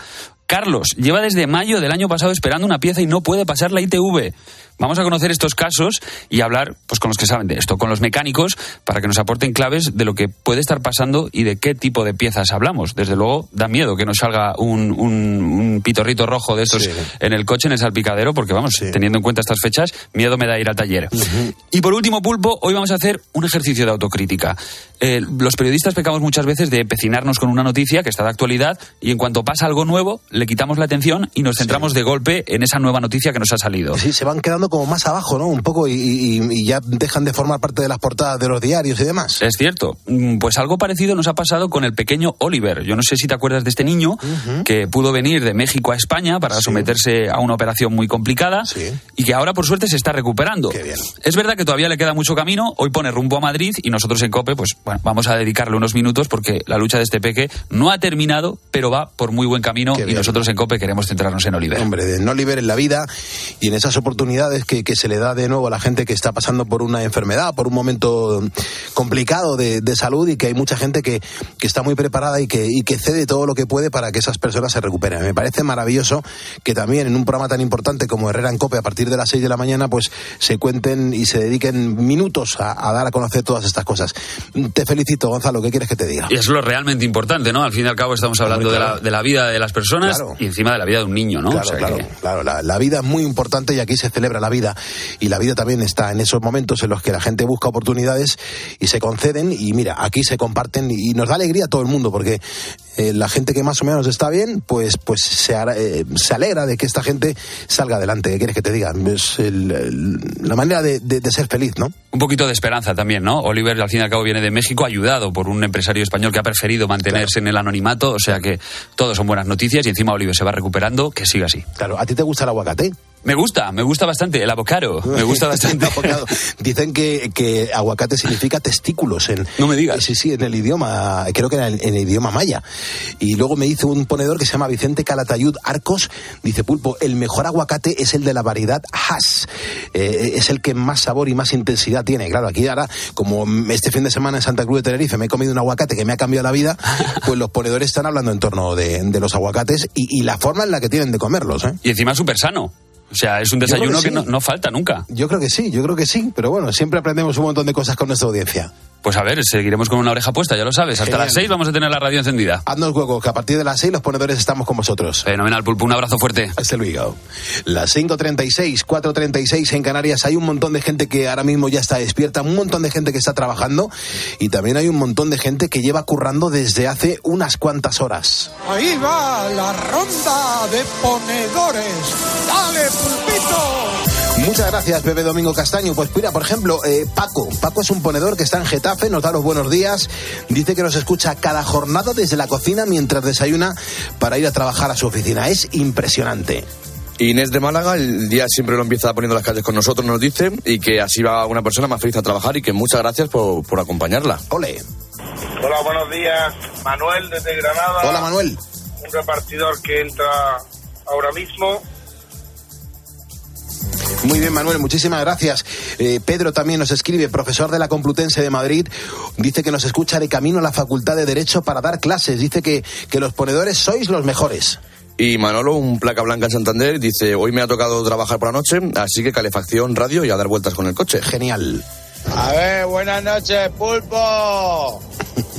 Carlos lleva desde mayo del año pasado esperando una pieza y no puede pasar la ITV. Vamos a conocer estos casos y hablar pues, con los que saben de esto, con los mecánicos, para que nos aporten claves de lo que puede estar pasando y de qué tipo de piezas hablamos. Desde luego, da miedo que nos salga un, un, pitorrito rojo de estos en el coche, en el salpicadero, porque vamos, teniendo en cuenta estas fechas, miedo me da ir al taller. Y por último, Pulpo, hoy vamos a hacer un ejercicio de autocrítica. Eh, los periodistas pecamos muchas veces de pecinarnos con una noticia que está de actualidad y en cuanto pasa algo nuevo, le quitamos la atención y nos centramos de golpe en esa nueva noticia que nos ha salido. Sí, se van quedando como más abajo, ¿no? Un poco y, ya dejan de formar parte de las portadas de los diarios y demás. Es cierto. Mm, pues algo parecido nos ha pasado con el pequeño Oliver. Yo no sé si te acuerdas de este niño que pudo venir de México a España para someterse a una operación muy complicada y que ahora por suerte se está recuperando. Es verdad que todavía le queda mucho camino. Hoy pone rumbo a Madrid y nosotros en COPE, pues bueno, vamos a dedicarle unos minutos porque la lucha de este peque no ha terminado, pero va por muy buen camino y nosotros en COPE queremos centrarnos en Oliver. Hombre, en Oliver, en la vida y en esas oportunidades oportunidades que, que, se le da de nuevo a la gente que está pasando por una enfermedad, por un momento complicado de, de salud y que hay mucha gente que, que está muy preparada y que, y que cede todo lo que puede para que esas personas se recuperen. Me parece maravilloso que también en un programa tan importante como Herrera en Cope a partir de las 6 de la mañana pues se cuenten y se dediquen minutos a, a dar a conocer todas estas cosas. Te felicito, Gonzalo, ¿qué quieres que te diga? Y es lo realmente importante, ¿no? Al fin y al cabo estamos hablando claro. de, la, de, la, vida de las personas claro. y encima de la vida de un niño, ¿no? Claro, o sea claro, que... claro. La, la, vida es muy importante y aquí se celebra la vida. Y la vida también está en esos momentos en los que la gente busca oportunidades y se conceden. Y mira, aquí se comparten y nos da alegría a todo el mundo porque eh, la gente que más o menos está bien, pues, pues se, eh, se alegra de que esta gente salga adelante. ¿Qué quieres que te diga? Es el, el, la manera de, de, de, ser feliz, ¿no? Un poquito de esperanza también, ¿no? Oliver, al fin y al cabo, viene de México, ayudado por un empresario español que ha preferido mantenerse claro. en el anonimato. O sea que todos son buenas noticias y encima Oliver se va recuperando. Que siga así. Claro, ¿a ti te gusta el aguacate? Me gusta, me gusta bastante. El avocado, me gusta [laughs] bastante. Dicen que, que, aguacate significa testículos. En, no me digas. Sí, sí, en el idioma, creo que en el, en el, idioma maya. Y luego me dice un ponedor que se llama Vicente Calatayud Arcos, dice Pulpo, el mejor aguacate es el de la variedad Hass. Eh, es el que más sabor y más intensidad tiene. Claro, aquí ahora, como este fin de semana en Santa Cruz de Tenerife me he comido un aguacate que me ha cambiado la vida, [laughs] pues los ponedores están hablando en torno de, de los aguacates y, y, la forma en la que tienen de comerlos. ¿eh? Y encima súper sano. O sea, es un desayuno que, que, no, no, falta nunca. Yo creo que sí, yo creo que sí. Pero bueno, siempre aprendemos un montón de cosas con nuestra audiencia. Pues a ver, seguiremos con una oreja puesta, ya lo sabes. Hasta Genial. las 6 vamos a tener la radio encendida. Haznos hueco, que a partir de las 6 los ponedores estamos con vosotros. Fenomenal, Pulpo. Un abrazo fuerte. Hasta luego. Las 5.36, 4.36 en Canarias. Hay un montón de gente que ahora mismo ya está despierta, un montón de gente que está trabajando y también hay un montón de gente que lleva currando desde hace unas cuantas horas. Ahí va la ronda de ponedores. ¡Dale, Pulpito! Muchas gracias, Pepe Domingo Castaño. Pues mira, por ejemplo, eh, Paco. Paco es un ponedor que está en Getafe, nos da los buenos días. Dice que nos escucha cada jornada desde la cocina mientras desayuna para ir a trabajar a su oficina. Es impresionante. Inés de Málaga, el día siempre lo empieza poniendo las calles con nosotros, nos dice, y que así va una persona más feliz a trabajar y que muchas gracias por, por acompañarla. Ole. Hola, buenos días. Manuel desde Granada. Hola, Manuel. Un repartidor que entra ahora mismo muy bien, Manuel, muchísimas gracias. Eh, Pedro también nos escribe, profesor de la Complutense de Madrid, dice que nos escucha de camino a la Facultad de Derecho para dar clases. Dice que, que los ponedores sois los mejores. Y Manolo, un placa blanca en Santander, dice, hoy me ha tocado trabajar por la noche, así que calefacción, radio y a dar vueltas con el coche. Genial. A ver, buenas noches, pulpo.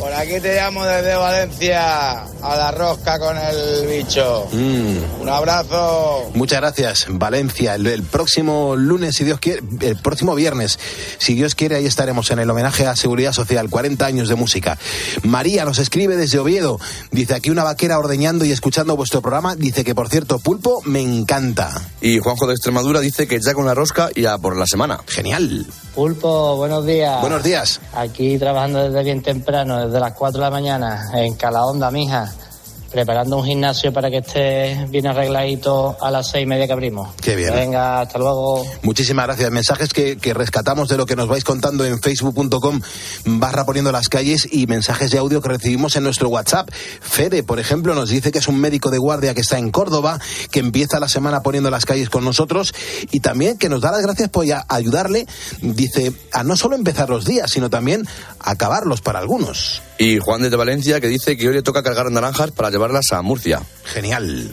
Por aquí te llamo desde Valencia a la rosca con el bicho. Mm. Un abrazo. Muchas gracias, Valencia. El, el, próximo lunes, si Dios quiere, el próximo viernes, si Dios quiere, ahí estaremos en el homenaje a Seguridad Social, 40 años de música. María nos escribe desde Oviedo. Dice aquí una vaquera ordeñando y escuchando vuestro programa. Dice que, por cierto, pulpo me encanta. Y Juanjo de Extremadura dice que ya con la rosca y a por la semana. Genial. Pulpo, buenos días. Buenos días. Aquí trabajando desde bien temprano, desde las 4 de la mañana, en Calahonda, mija. Preparando un gimnasio para que esté bien arregladito a las seis y media que abrimos. Qué bien. Venga, hasta luego. Muchísimas gracias. Mensajes que, que rescatamos de lo que nos vais contando en facebook.com barra poniendo las calles y mensajes de audio que recibimos en nuestro WhatsApp. Fede, por ejemplo, nos dice que es un médico de guardia que está en Córdoba, que empieza la semana poniendo las calles con nosotros y también que nos da las gracias por ayudarle, dice, a no solo empezar los días, sino también acabarlos para algunos. Y Juan desde Valencia que dice que hoy le toca cargar naranjas para llevarlas a Murcia. Genial.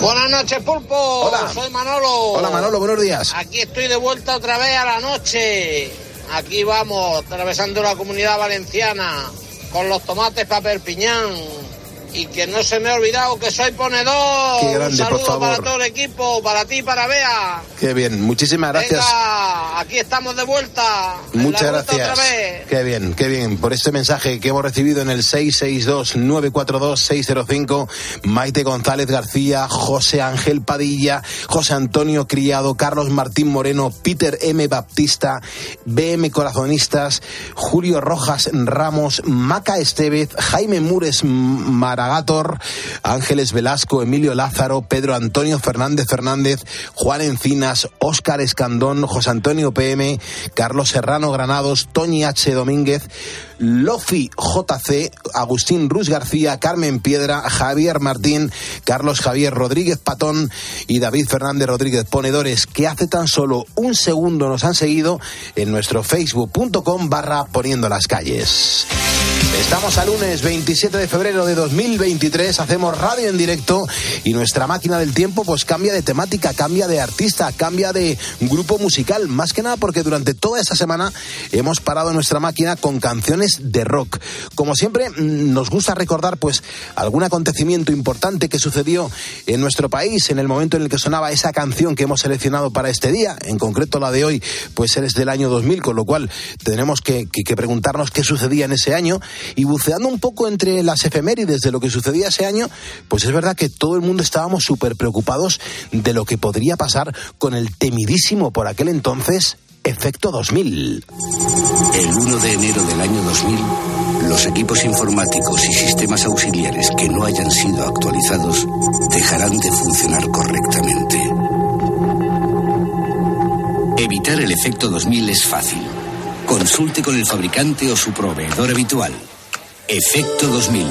Buenas noches, Pulpo. Hola. Soy Manolo. Hola, Manolo, buenos días. Aquí estoy de vuelta otra vez a la noche. Aquí vamos, atravesando la comunidad valenciana, con los tomates para Perpiñán. Y que no se me ha olvidado que soy ponedor. Qué grande, Un saludo por favor. para todo el equipo, para ti para Bea. Qué bien, muchísimas gracias. Venga, aquí estamos de vuelta. Muchas gracias. Otra vez. Qué bien, qué bien. Por este mensaje que hemos recibido en el 662-942-605, Maite González García, José Ángel Padilla, José Antonio Criado, Carlos Martín Moreno, Peter M. Baptista, BM Corazonistas, Julio Rojas Ramos, Maca Estevez, Jaime Mures Mara Saragator, Ángeles Velasco, Emilio Lázaro, Pedro Antonio Fernández Fernández, Juan Encinas, Óscar Escandón, José Antonio PM, Carlos Serrano Granados, Toñi H. Domínguez, Lofi JC, Agustín Ruz García, Carmen Piedra, Javier Martín, Carlos Javier Rodríguez Patón y David Fernández Rodríguez Ponedores, que hace tan solo un segundo nos han seguido en nuestro facebook.com barra poniendo las calles. Estamos a lunes 27 de febrero de 2023, hacemos radio en directo y nuestra máquina del tiempo pues cambia de temática, cambia de artista, cambia de grupo musical, más que nada porque durante toda esta semana hemos parado nuestra máquina con canciones de rock. Como siempre mm, nos gusta recordar pues algún acontecimiento importante que sucedió en nuestro país en el momento en el que sonaba esa canción que hemos seleccionado para este día, en concreto la de hoy pues eres del año 2000, con lo cual tenemos que, preguntarnos qué sucedía en ese año y buceando un poco entre las efemérides de lo que sucedía ese año, pues es verdad que todo el mundo estábamos súper preocupados de lo que podría pasar con el temidísimo por aquel entonces Efecto 2000. El 1 de enero del año 2000, los equipos informáticos y sistemas auxiliares que no hayan sido actualizados dejarán de funcionar correctamente. Evitar el efecto 2000 es fácil. Consulte con el fabricante o su proveedor habitual. Efecto 2000.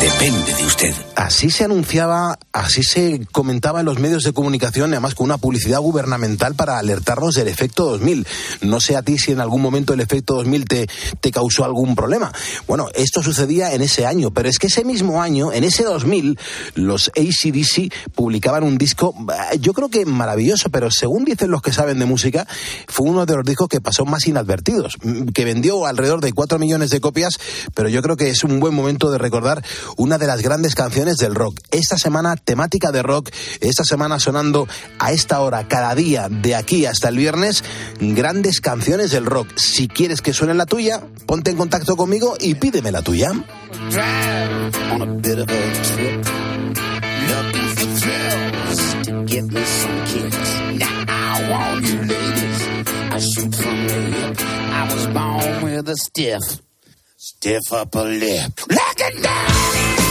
Depende de usted. Así se anunciaba, así se comentaba en los medios de comunicación, además con una publicidad gubernamental para alertarnos del efecto 2000. No sé a ti si en algún momento el efecto 2000 te, te causó algún problema. Bueno, esto sucedía en ese año, pero es que ese mismo año, en ese 2000, los ACDC publicaban un disco, yo creo que maravilloso, pero según dicen los que saben de música, fue uno de los discos que pasó más inadvertidos, que vendió alrededor de 4 millones de copias, pero yo creo que es un buen momento de recordar una de las grandes canciones del rock. Esta semana temática de rock, esta semana sonando a esta hora, cada día, de aquí hasta el viernes, grandes canciones del rock. Si quieres que suene la tuya, ponte en contacto conmigo y pídeme la tuya. Stiff upper lip. Look it down!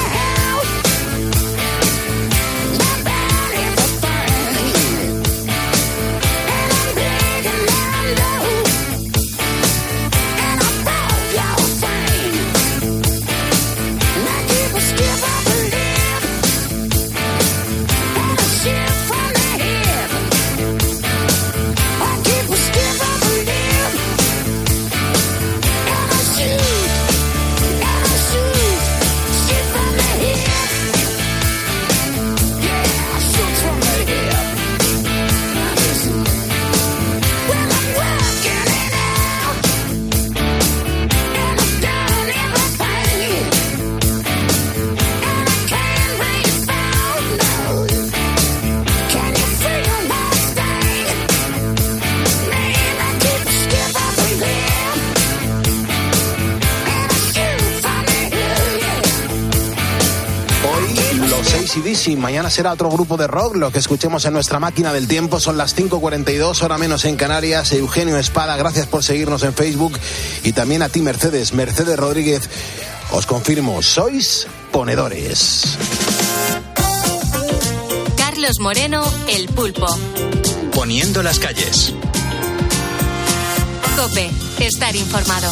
ACDC. Mañana será otro grupo de rock. Lo que escuchemos en nuestra máquina del tiempo son las 5.42, hora menos en Canarias. Eugenio Espada, gracias por seguirnos en Facebook. Y también a ti, Mercedes. Mercedes Rodríguez, os confirmo, sois ponedores. Carlos Moreno, El Pulpo. Poniendo las calles. Cope, estar informado.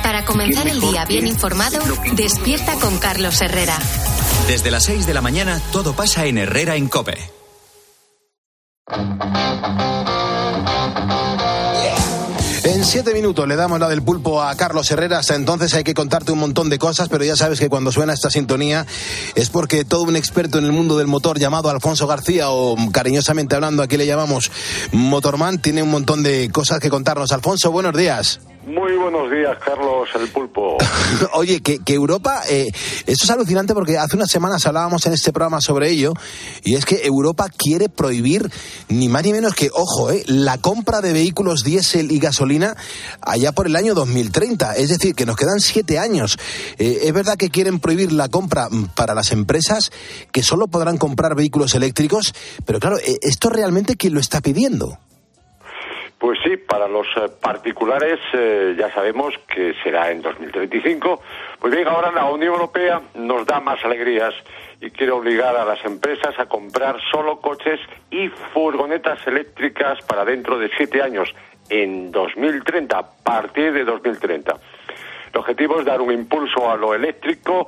Para comenzar el día bien informado, despierta con Carlos Herrera. Desde las 6 de la mañana todo pasa en Herrera en Cope. En siete minutos le damos la del pulpo a Carlos Herrera. Hasta entonces hay que contarte un montón de cosas, pero ya sabes que cuando suena esta sintonía es porque todo un experto en el mundo del motor llamado Alfonso García, o cariñosamente hablando aquí le llamamos Motorman, tiene un montón de cosas que contarnos. Alfonso, buenos días. Muy buenos días, Carlos, el pulpo. [laughs] Oye, que, Europa, eh, esto es alucinante porque hace unas semanas hablábamos en este programa sobre ello, y es que Europa quiere prohibir ni más ni menos que, ojo, eh, la compra de vehículos diésel y gasolina allá por el año 2030. Es decir, que nos quedan siete años. Eh, es verdad que quieren prohibir la compra mm, para las empresas que solo podrán comprar vehículos eléctricos, pero claro, eh, ¿esto realmente quién lo está pidiendo? Pues sí, para los eh, particulares eh, ya sabemos que será en 2035. Pues bien, ahora la Unión Europea nos da más alegrías y quiere obligar a las empresas a comprar solo coches y furgonetas eléctricas para dentro de siete años, en 2030, a partir de 2030. El objetivo es dar un impulso a lo eléctrico,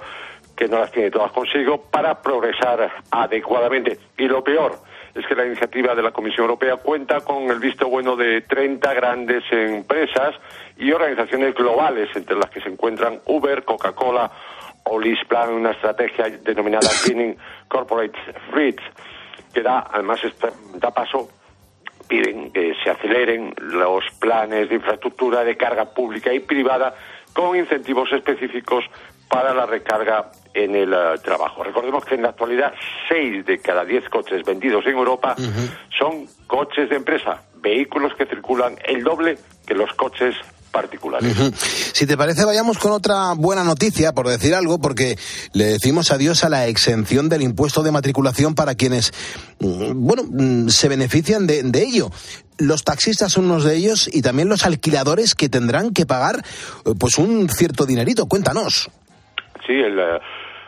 que no las tiene todas consigo, para progresar adecuadamente. Y lo peor, es que la iniciativa de la Comisión Europea cuenta con el visto bueno de 30 grandes empresas y organizaciones globales, entre las que se encuentran Uber, Coca-Cola o Lisplan, una estrategia denominada [coughs] Greening Corporate Fleets, que da, además, da paso piden que se aceleren los planes de infraestructura de carga pública y privada con incentivos específicos para la recarga en el eh, trabajo. Recordemos que en la actualidad seis de cada diez coches vendidos en Europa son coches de empresa, vehículos que circulan el doble que los coches particulares. Si te parece, vayamos con otra buena noticia, por decir algo, porque le decimos adiós a la exención del impuesto de matriculación para quienes, mm, bueno, mm, se benefician de, de ello. Los taxistas son unos de ellos y también los alquiladores que tendrán que pagar, eh, pues, un cierto dinerito. Cuéntanos. Sí, el eh,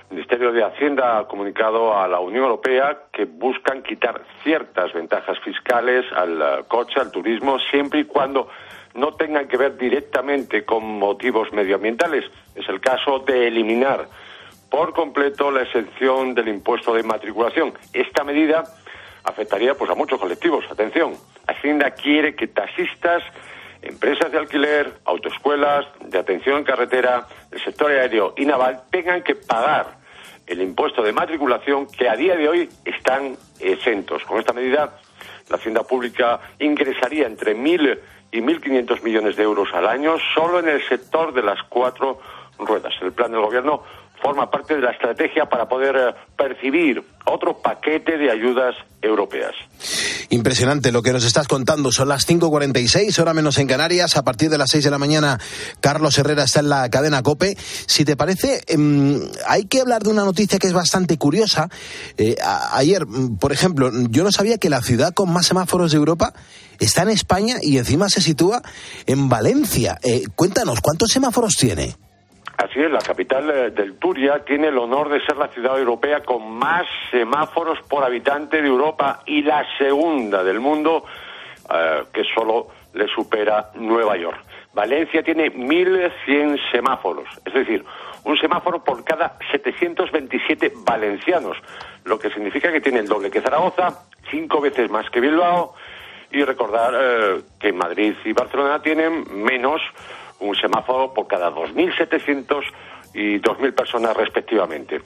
Ministerio de Hacienda ha comunicado a la Unión Europea que buscan quitar ciertas ventajas fiscales al eh, coche, al turismo, siempre y cuando no tengan que ver directamente con motivos medioambientales. Es el caso de eliminar por completo la exención del impuesto de matriculación. Esta medida afectaría pues a muchos colectivos. Atención, Hacienda quiere que taxistas, empresas de alquiler, autoescuelas, de atención en carretera, el sector aéreo y naval tengan que pagar el impuesto de matriculación que a día de hoy están exentos. Con esta medida, la Hacienda Pública ingresaría entre 1.000 y 1.500 millones de euros al año solo en el sector de las cuatro ruedas. El plan del Gobierno forma parte de la estrategia para poder eh, percibir otro paquete de ayudas europeas. Impresionante lo que nos estás contando. Son las 5.46, hora menos en Canarias. A partir de las 6 de la mañana, Carlos Herrera está en la cadena COPE. Si te parece, em, hay que hablar de una noticia que es bastante curiosa. Eh, ayer, mm, por ejemplo, yo no sabía que la ciudad con más semáforos de Europa está en España y encima se sitúa en Valencia. Eh, cuéntanos, ¿cuántos semáforos tiene? Así es, la capital eh, del Turia tiene el honor de ser la ciudad europea con más semáforos por habitante de Europa y la segunda del mundo, eh, que solo le supera Nueva York. Valencia tiene 1.100 semáforos, es decir, un semáforo por cada 727 valencianos, lo que significa que tiene el doble que Zaragoza, cinco veces más que Bilbao, y recordar eh, que Madrid y Barcelona tienen menos un semáforo por cada 2.700 y 2.000 personas respectivamente.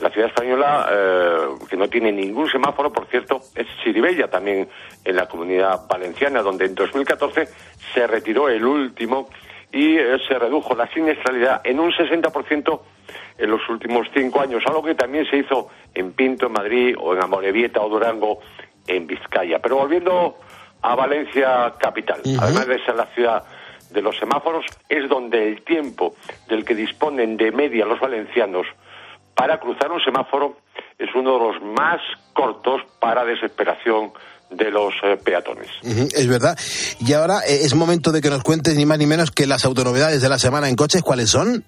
La ciudad española, eh, que no tiene ningún semáforo, por cierto, es Chiribella, también en la comunidad valenciana, donde en 2014 se retiró el último y eh, se redujo la siniestralidad en un 60% en los últimos cinco años, algo que también se hizo en Pinto, en Madrid, o en Amorebieta o Durango, en Vizcaya. Pero volviendo a Valencia capital, además de ser la ciudad de los semáforos, es donde el tiempo del que disponen de media los valencianos para cruzar un semáforo es uno de los más cortos para desesperación de los eh, peatones. Ujú, Es verdad. Y ahora eh, es momento de que nos cuentes ni más ni menos que las autonovedades de la semana en coches, ¿cuáles son?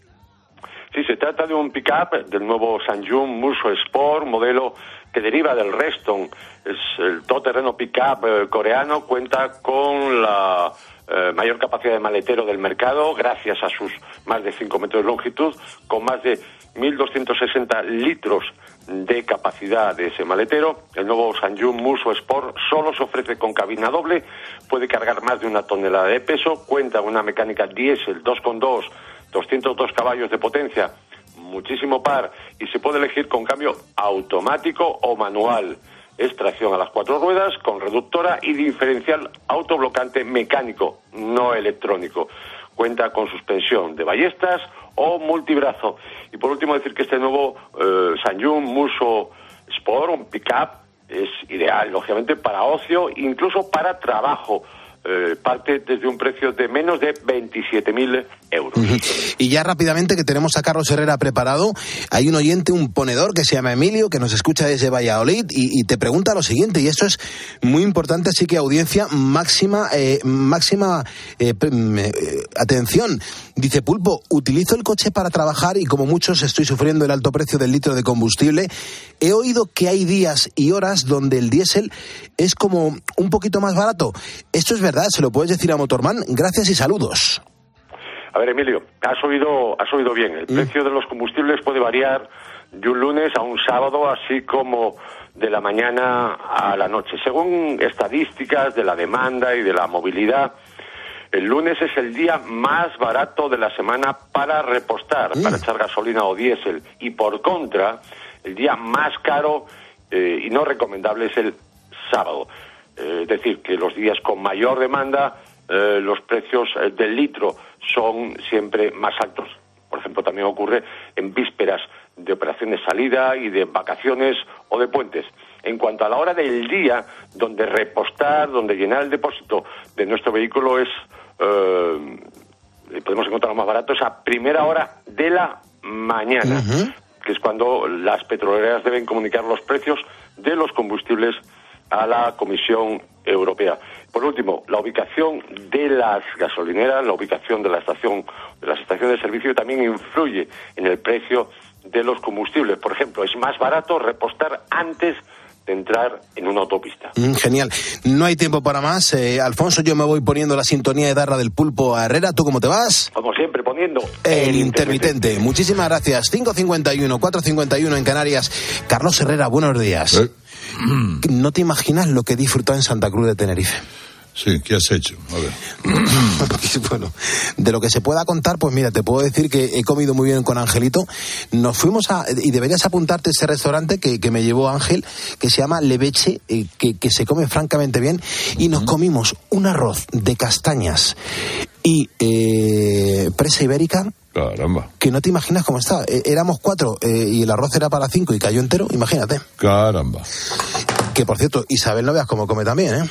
Sí, se trata de un pick-up del nuevo Sanjun Muso Sport, modelo que deriva del Reston. Es el todoterreno pick-up eh, coreano, cuenta con la eh, mayor capacidad de maletero del mercado, gracias a sus más de 5 metros de longitud, con más de 1.260 litros de capacidad de ese maletero. El nuevo Sanjun Muso Sport solo se ofrece con cabina doble, puede cargar más de una tonelada de peso, cuenta con una mecánica diésel 2.2, 202 caballos de potencia, muchísimo par y se puede elegir con cambio automático o manual. Es tracción a las cuatro ruedas con reductora y diferencial autoblocante mecánico, no electrónico. cuenta con suspensión de ballestas o multibrazo. Y por último decir que este nuevo eh, Sanyun Muso Sport, un pickup, es ideal, lógicamente, para ocio, incluso para trabajo. Eh, parte desde un precio de menos de 27.000 euros. Y ya rápidamente que tenemos a Carlos Herrera preparado, hay un oyente, un ponedor que se llama Emilio, que nos escucha desde Valladolid y, te pregunta lo siguiente, y esto es muy importante, así que audiencia máxima, eh, máxima eh, mm, atención. Dice Pulpo, utilizo el coche para trabajar y como muchos estoy sufriendo el alto precio del litro de combustible. He oído que hay días y horas donde el diésel es como un poquito más barato. Esto es verdad, se lo puedes decir a Motorman. Gracias y saludos. A ver, Emilio, has oído, has oído bien. El precio de los combustibles puede variar de un lunes a un sábado, así como de la mañana a la noche. Según estadísticas de la demanda y de la movilidad, el lunes es el día más barato de la semana para repostar, para echar gasolina o diésel. Y por contra, el día más caro eh, y no recomendable es el sábado. Eh, es decir, que los días con mayor demanda, eh, los precios eh, del litro son siempre más altos. Por ejemplo, también ocurre en vísperas de operaciones de salida y de vacaciones o de puentes. En cuanto a la hora del día, donde repostar, donde llenar el depósito de nuestro vehículo es, eh, podemos encontrarlo más barato, es a primera hora de la mañana, que es cuando las petroleras deben comunicar los precios de los combustibles a la Comisión Europea. Por último, la ubicación de las gasolineras, la ubicación de la estación, de las estaciones de servicio también influye en el precio de los combustibles. Por ejemplo, es más barato repostar antes de entrar en una autopista. Mm, genial. No hay tiempo para más. Eh, Alfonso, yo me voy poniendo la sintonía de darra del pulpo a Herrera. ¿Tú cómo te vas? Como siempre, poniendo El intermitente. Muchísimas gracias. 5.51, 4.51 en Canarias. Carlos Herrera, buenos días. [clears throat] No te imaginas lo que he disfrutado en Santa Cruz de Tenerife. Sí, ¿qué has hecho? A ver. [clears throat] bueno, de lo que se pueda contar, pues mira, te puedo decir que he comido muy bien con Angelito. Nos fuimos a, y deberías apuntarte ese restaurante que, que me llevó Ángel, que se llama Leveche, eh, que, que se come francamente bien, y nos comimos un arroz de castañas y eh, presa ibérica. Caramba, Que no te imaginas cómo estaba. Eh, éramos cuatro eh, y el arroz era para cinco y cayó entero, imagínate. caramba. Que por cierto, Isabel no veas cómo come también, ¿eh?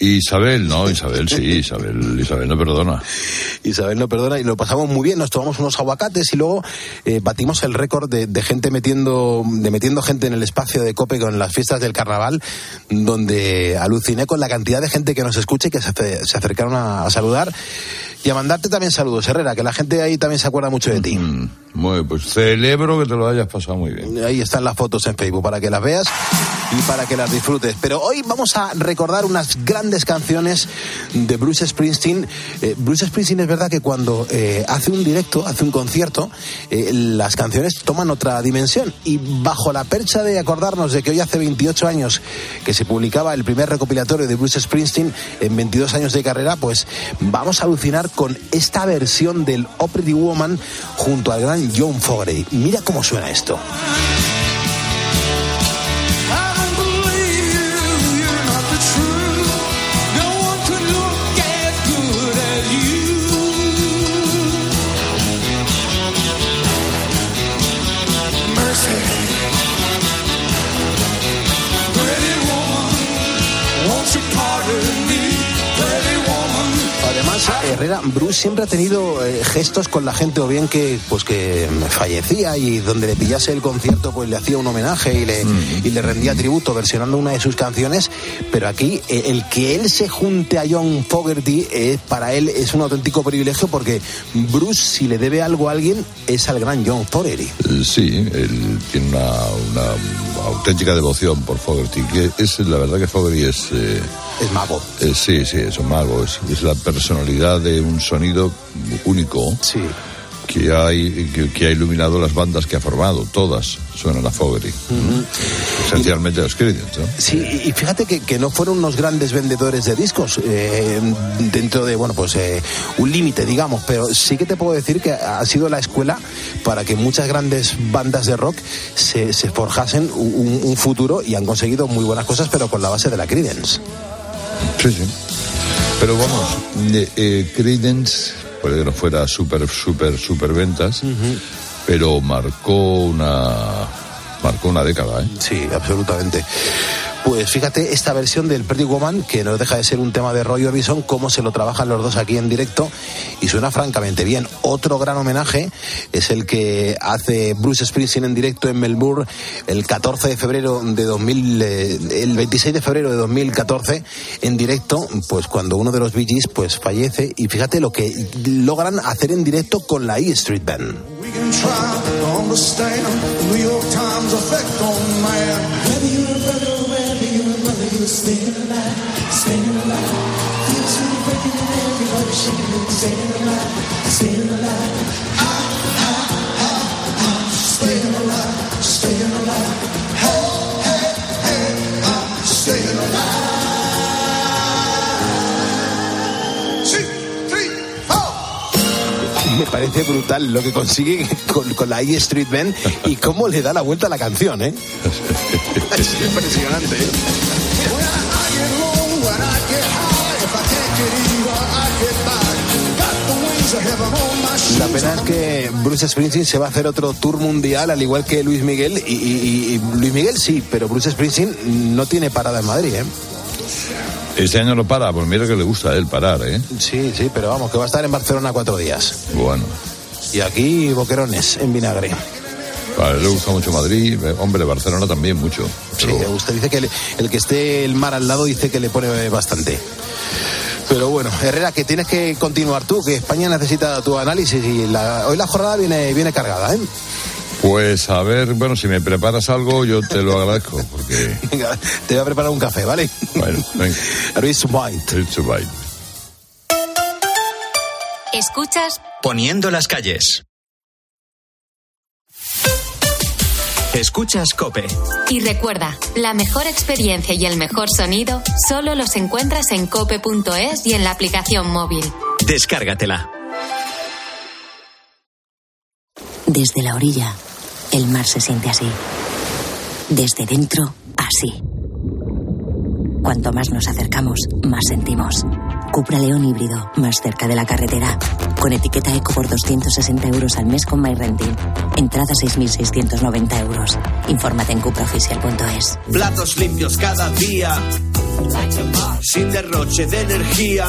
Isabel, no, Isabel, sí, Isabel, Isabel no perdona. Isabel no perdona y lo pasamos muy bien, nos tomamos unos aguacates y luego eh, batimos el récord de, de gente metiendo, de metiendo gente en el espacio de Cope con las fiestas del carnaval, donde aluciné con la cantidad de gente que nos escucha y que se, ace- se acercaron a, a saludar y a mandarte también saludos, Herrera, que la gente ahí también se acuerda mucho de ti. Muy bien, pues celebro que te lo hayas pasado muy bien. Ahí están las fotos en Facebook para que las veas y para que las disfrutes. Pero hoy vamos a recordar unas grandes canciones de Bruce Springsteen. Eh, Bruce Springsteen es verdad que cuando eh, hace un directo, hace un concierto, eh, las canciones toman otra dimensión. Y bajo la percha de acordarnos de que hoy hace 28 años que se publicaba el primer recopilatorio de Bruce Springsteen en 22 años de carrera, pues vamos a alucinar con esta versión del Oh Pretty Woman junto al gran John Fogerty. Mira cómo suena esto. time. Herrera, Bruce siempre ha tenido eh, gestos con la gente o bien que pues que fallecía y donde le pillase el concierto pues le hacía un homenaje y le, y le rendía tributo versionando una de sus canciones, pero aquí eh, el que él se junte a John Fogerty eh, para él es un auténtico privilegio porque Bruce si le debe algo a alguien es al gran John Fogerty. Eh, Sí, él tiene una, una auténtica devoción por Fogerty, que es la verdad que Fogerty es... es mago. sí, sí, es un mago, es, es la personalidad de un sonido único que, hay, que, que ha iluminado las bandas que ha formado, todas suenan a Fogerty. Esencialmente los Creedence, ¿no? Sí, y y fíjate que, que no fueron unos grandes vendedores de discos eh, dentro de, bueno, pues eh, un límite, digamos, pero sí que te puedo decir que ha sido la escuela para que muchas grandes bandas de rock se, se forjasen un, un futuro y han conseguido muy buenas cosas, pero con la base de la Creedence. Sí, sí. Pero vamos, eh, eh, Creedence puede que no fuera súper, súper, súper ventas, pero marcó una, marcó una década, ¿eh? Sí, absolutamente. Pues fíjate esta versión del Pretty Woman, que no deja de ser un tema de Roy Orbison, cómo se lo trabajan los dos aquí en directo y suena francamente bien. Otro gran homenaje es el que hace Bruce Springsteen en directo en Melbourne el 14 de febrero de 2000, eh, el 26 de febrero de 2014 en directo, pues cuando uno de los Bee pues fallece y fíjate lo que logran hacer en directo con la E Street Band. Staying alive, staying alive. Feels really breaking and everybody shaking and staying alive, staying alive. I, I, I, I'm staying alive, staying alive. Hey, hey, hey, I'm staying alive. Six, three, four. Me parece brutal lo que consigue con, con la E Street Band y cómo le da la vuelta a la canción, ¿eh? [laughs] es impresionante. ¿eh? La pena es que Bruce Springsteen se va a hacer otro tour mundial, al igual que Luis Miguel. Y, y- y Luis Miguel sí, pero Bruce Springsteen no tiene parada en Madrid, ¿eh? Este año no para, pues mira que le gusta a él parar, ¿eh? Sí, sí, pero vamos, que va a estar en Barcelona cuatro días. Bueno, Y aquí boquerones en vinagre. él le gusta mucho Madrid, eh, hombre, Barcelona también mucho. Sí, usted dice que el, el que esté el mar al lado dice que le pone bastante. Pero bueno, Herrera, que tienes que continuar tú, que España necesita tu análisis y la- hoy la jornada viene, viene cargada, ¿eh? Pues a ver, bueno, si me preparas algo, yo te lo agradezco, porque. [laughs] Venga, te voy a preparar un café, ¿vale? Bueno, venga. Bite. Reach to bite. Escuchas Poniendo las calles. Escuchas Cope. y recuerda, la mejor experiencia y el mejor sonido solo los encuentras en cope.es y en la aplicación móvil. Descárgatela. Desde la orilla, el mar se siente así. Desde dentro, así. Cuanto más nos acercamos, más sentimos. Cupra León híbrido, más cerca de la carretera. Con etiqueta eco por 260 euros al mes con MyRenting. Entrada 6.690 euros. Infórmate en cupraoficial.es. Platos limpios cada día. Sin derroche de energía.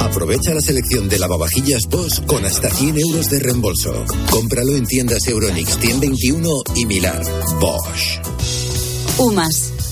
Aprovecha la selección de lavavajillas Bosch con hasta 100 euros de reembolso. Cómpralo en tiendas Euronix 121 y Milar. Bosch. UMAS,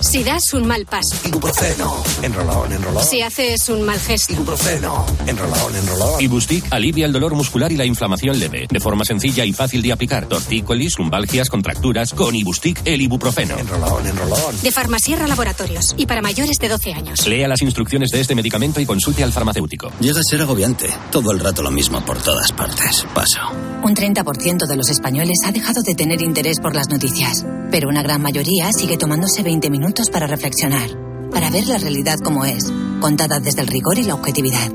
Si das un mal paso. Ibuprofeno. Enrolón, enrolón. Si haces un mal gesto. Ibuprofeno. Enrolón, enrolón. Ibustic alivia el dolor muscular y la inflamación leve, de forma sencilla y fácil de aplicar. Tortícolis, lumbalgias, contracturas, con Ibustic el ibuprofeno. Enrolón, enrolón. De Farmasierra Laboratorios. Y para mayores de 12 años. Lea las instrucciones de este medicamento y consulte al farmacéutico. Llega a ser agobiante. Todo el rato lo mismo por todas partes. Paso. Un 30% de los españoles ha dejado de tener interés por las noticias, pero una gran mayoría sigue tomándose 20 minutos para reflexionar, para ver la realidad como es, contada desde el rigor y la objetividad.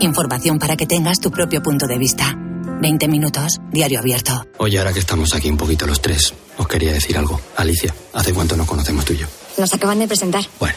Información para que tengas tu propio punto de vista. 20 minutos, diario abierto. Oye, ahora que estamos aquí un poquito los tres, os quería decir algo. Alicia, ¿hace cuánto nos conocemos tú y yo? Nos acaban de presentar. Bueno,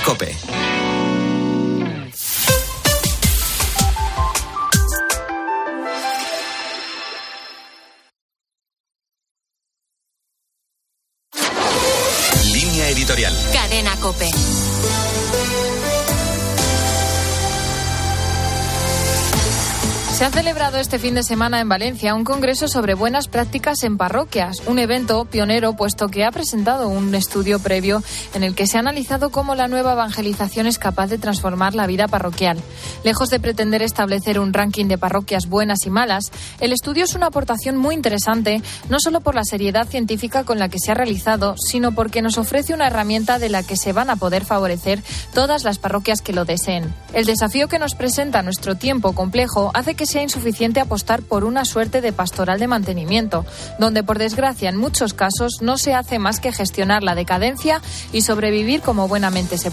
Cope. Celebrado este fin de semana en Valencia un congreso sobre buenas prácticas en parroquias, un evento pionero puesto que ha presentado un estudio previo en el que se ha analizado cómo la nueva evangelización es capaz de transformar la vida parroquial. Lejos de pretender establecer un ranking de parroquias buenas y malas, el estudio es una aportación muy interesante, no solo por la seriedad científica con la que se ha realizado, sino porque nos ofrece una herramienta de la que se van a poder favorecer todas las parroquias que lo deseen. El desafío que nos presenta nuestro tiempo complejo hace que sea insuficiente apostar por una suerte de pastoral de mantenimiento, donde por desgracia en muchos casos no se hace más que gestionar la decadencia y sobrevivir como buenamente se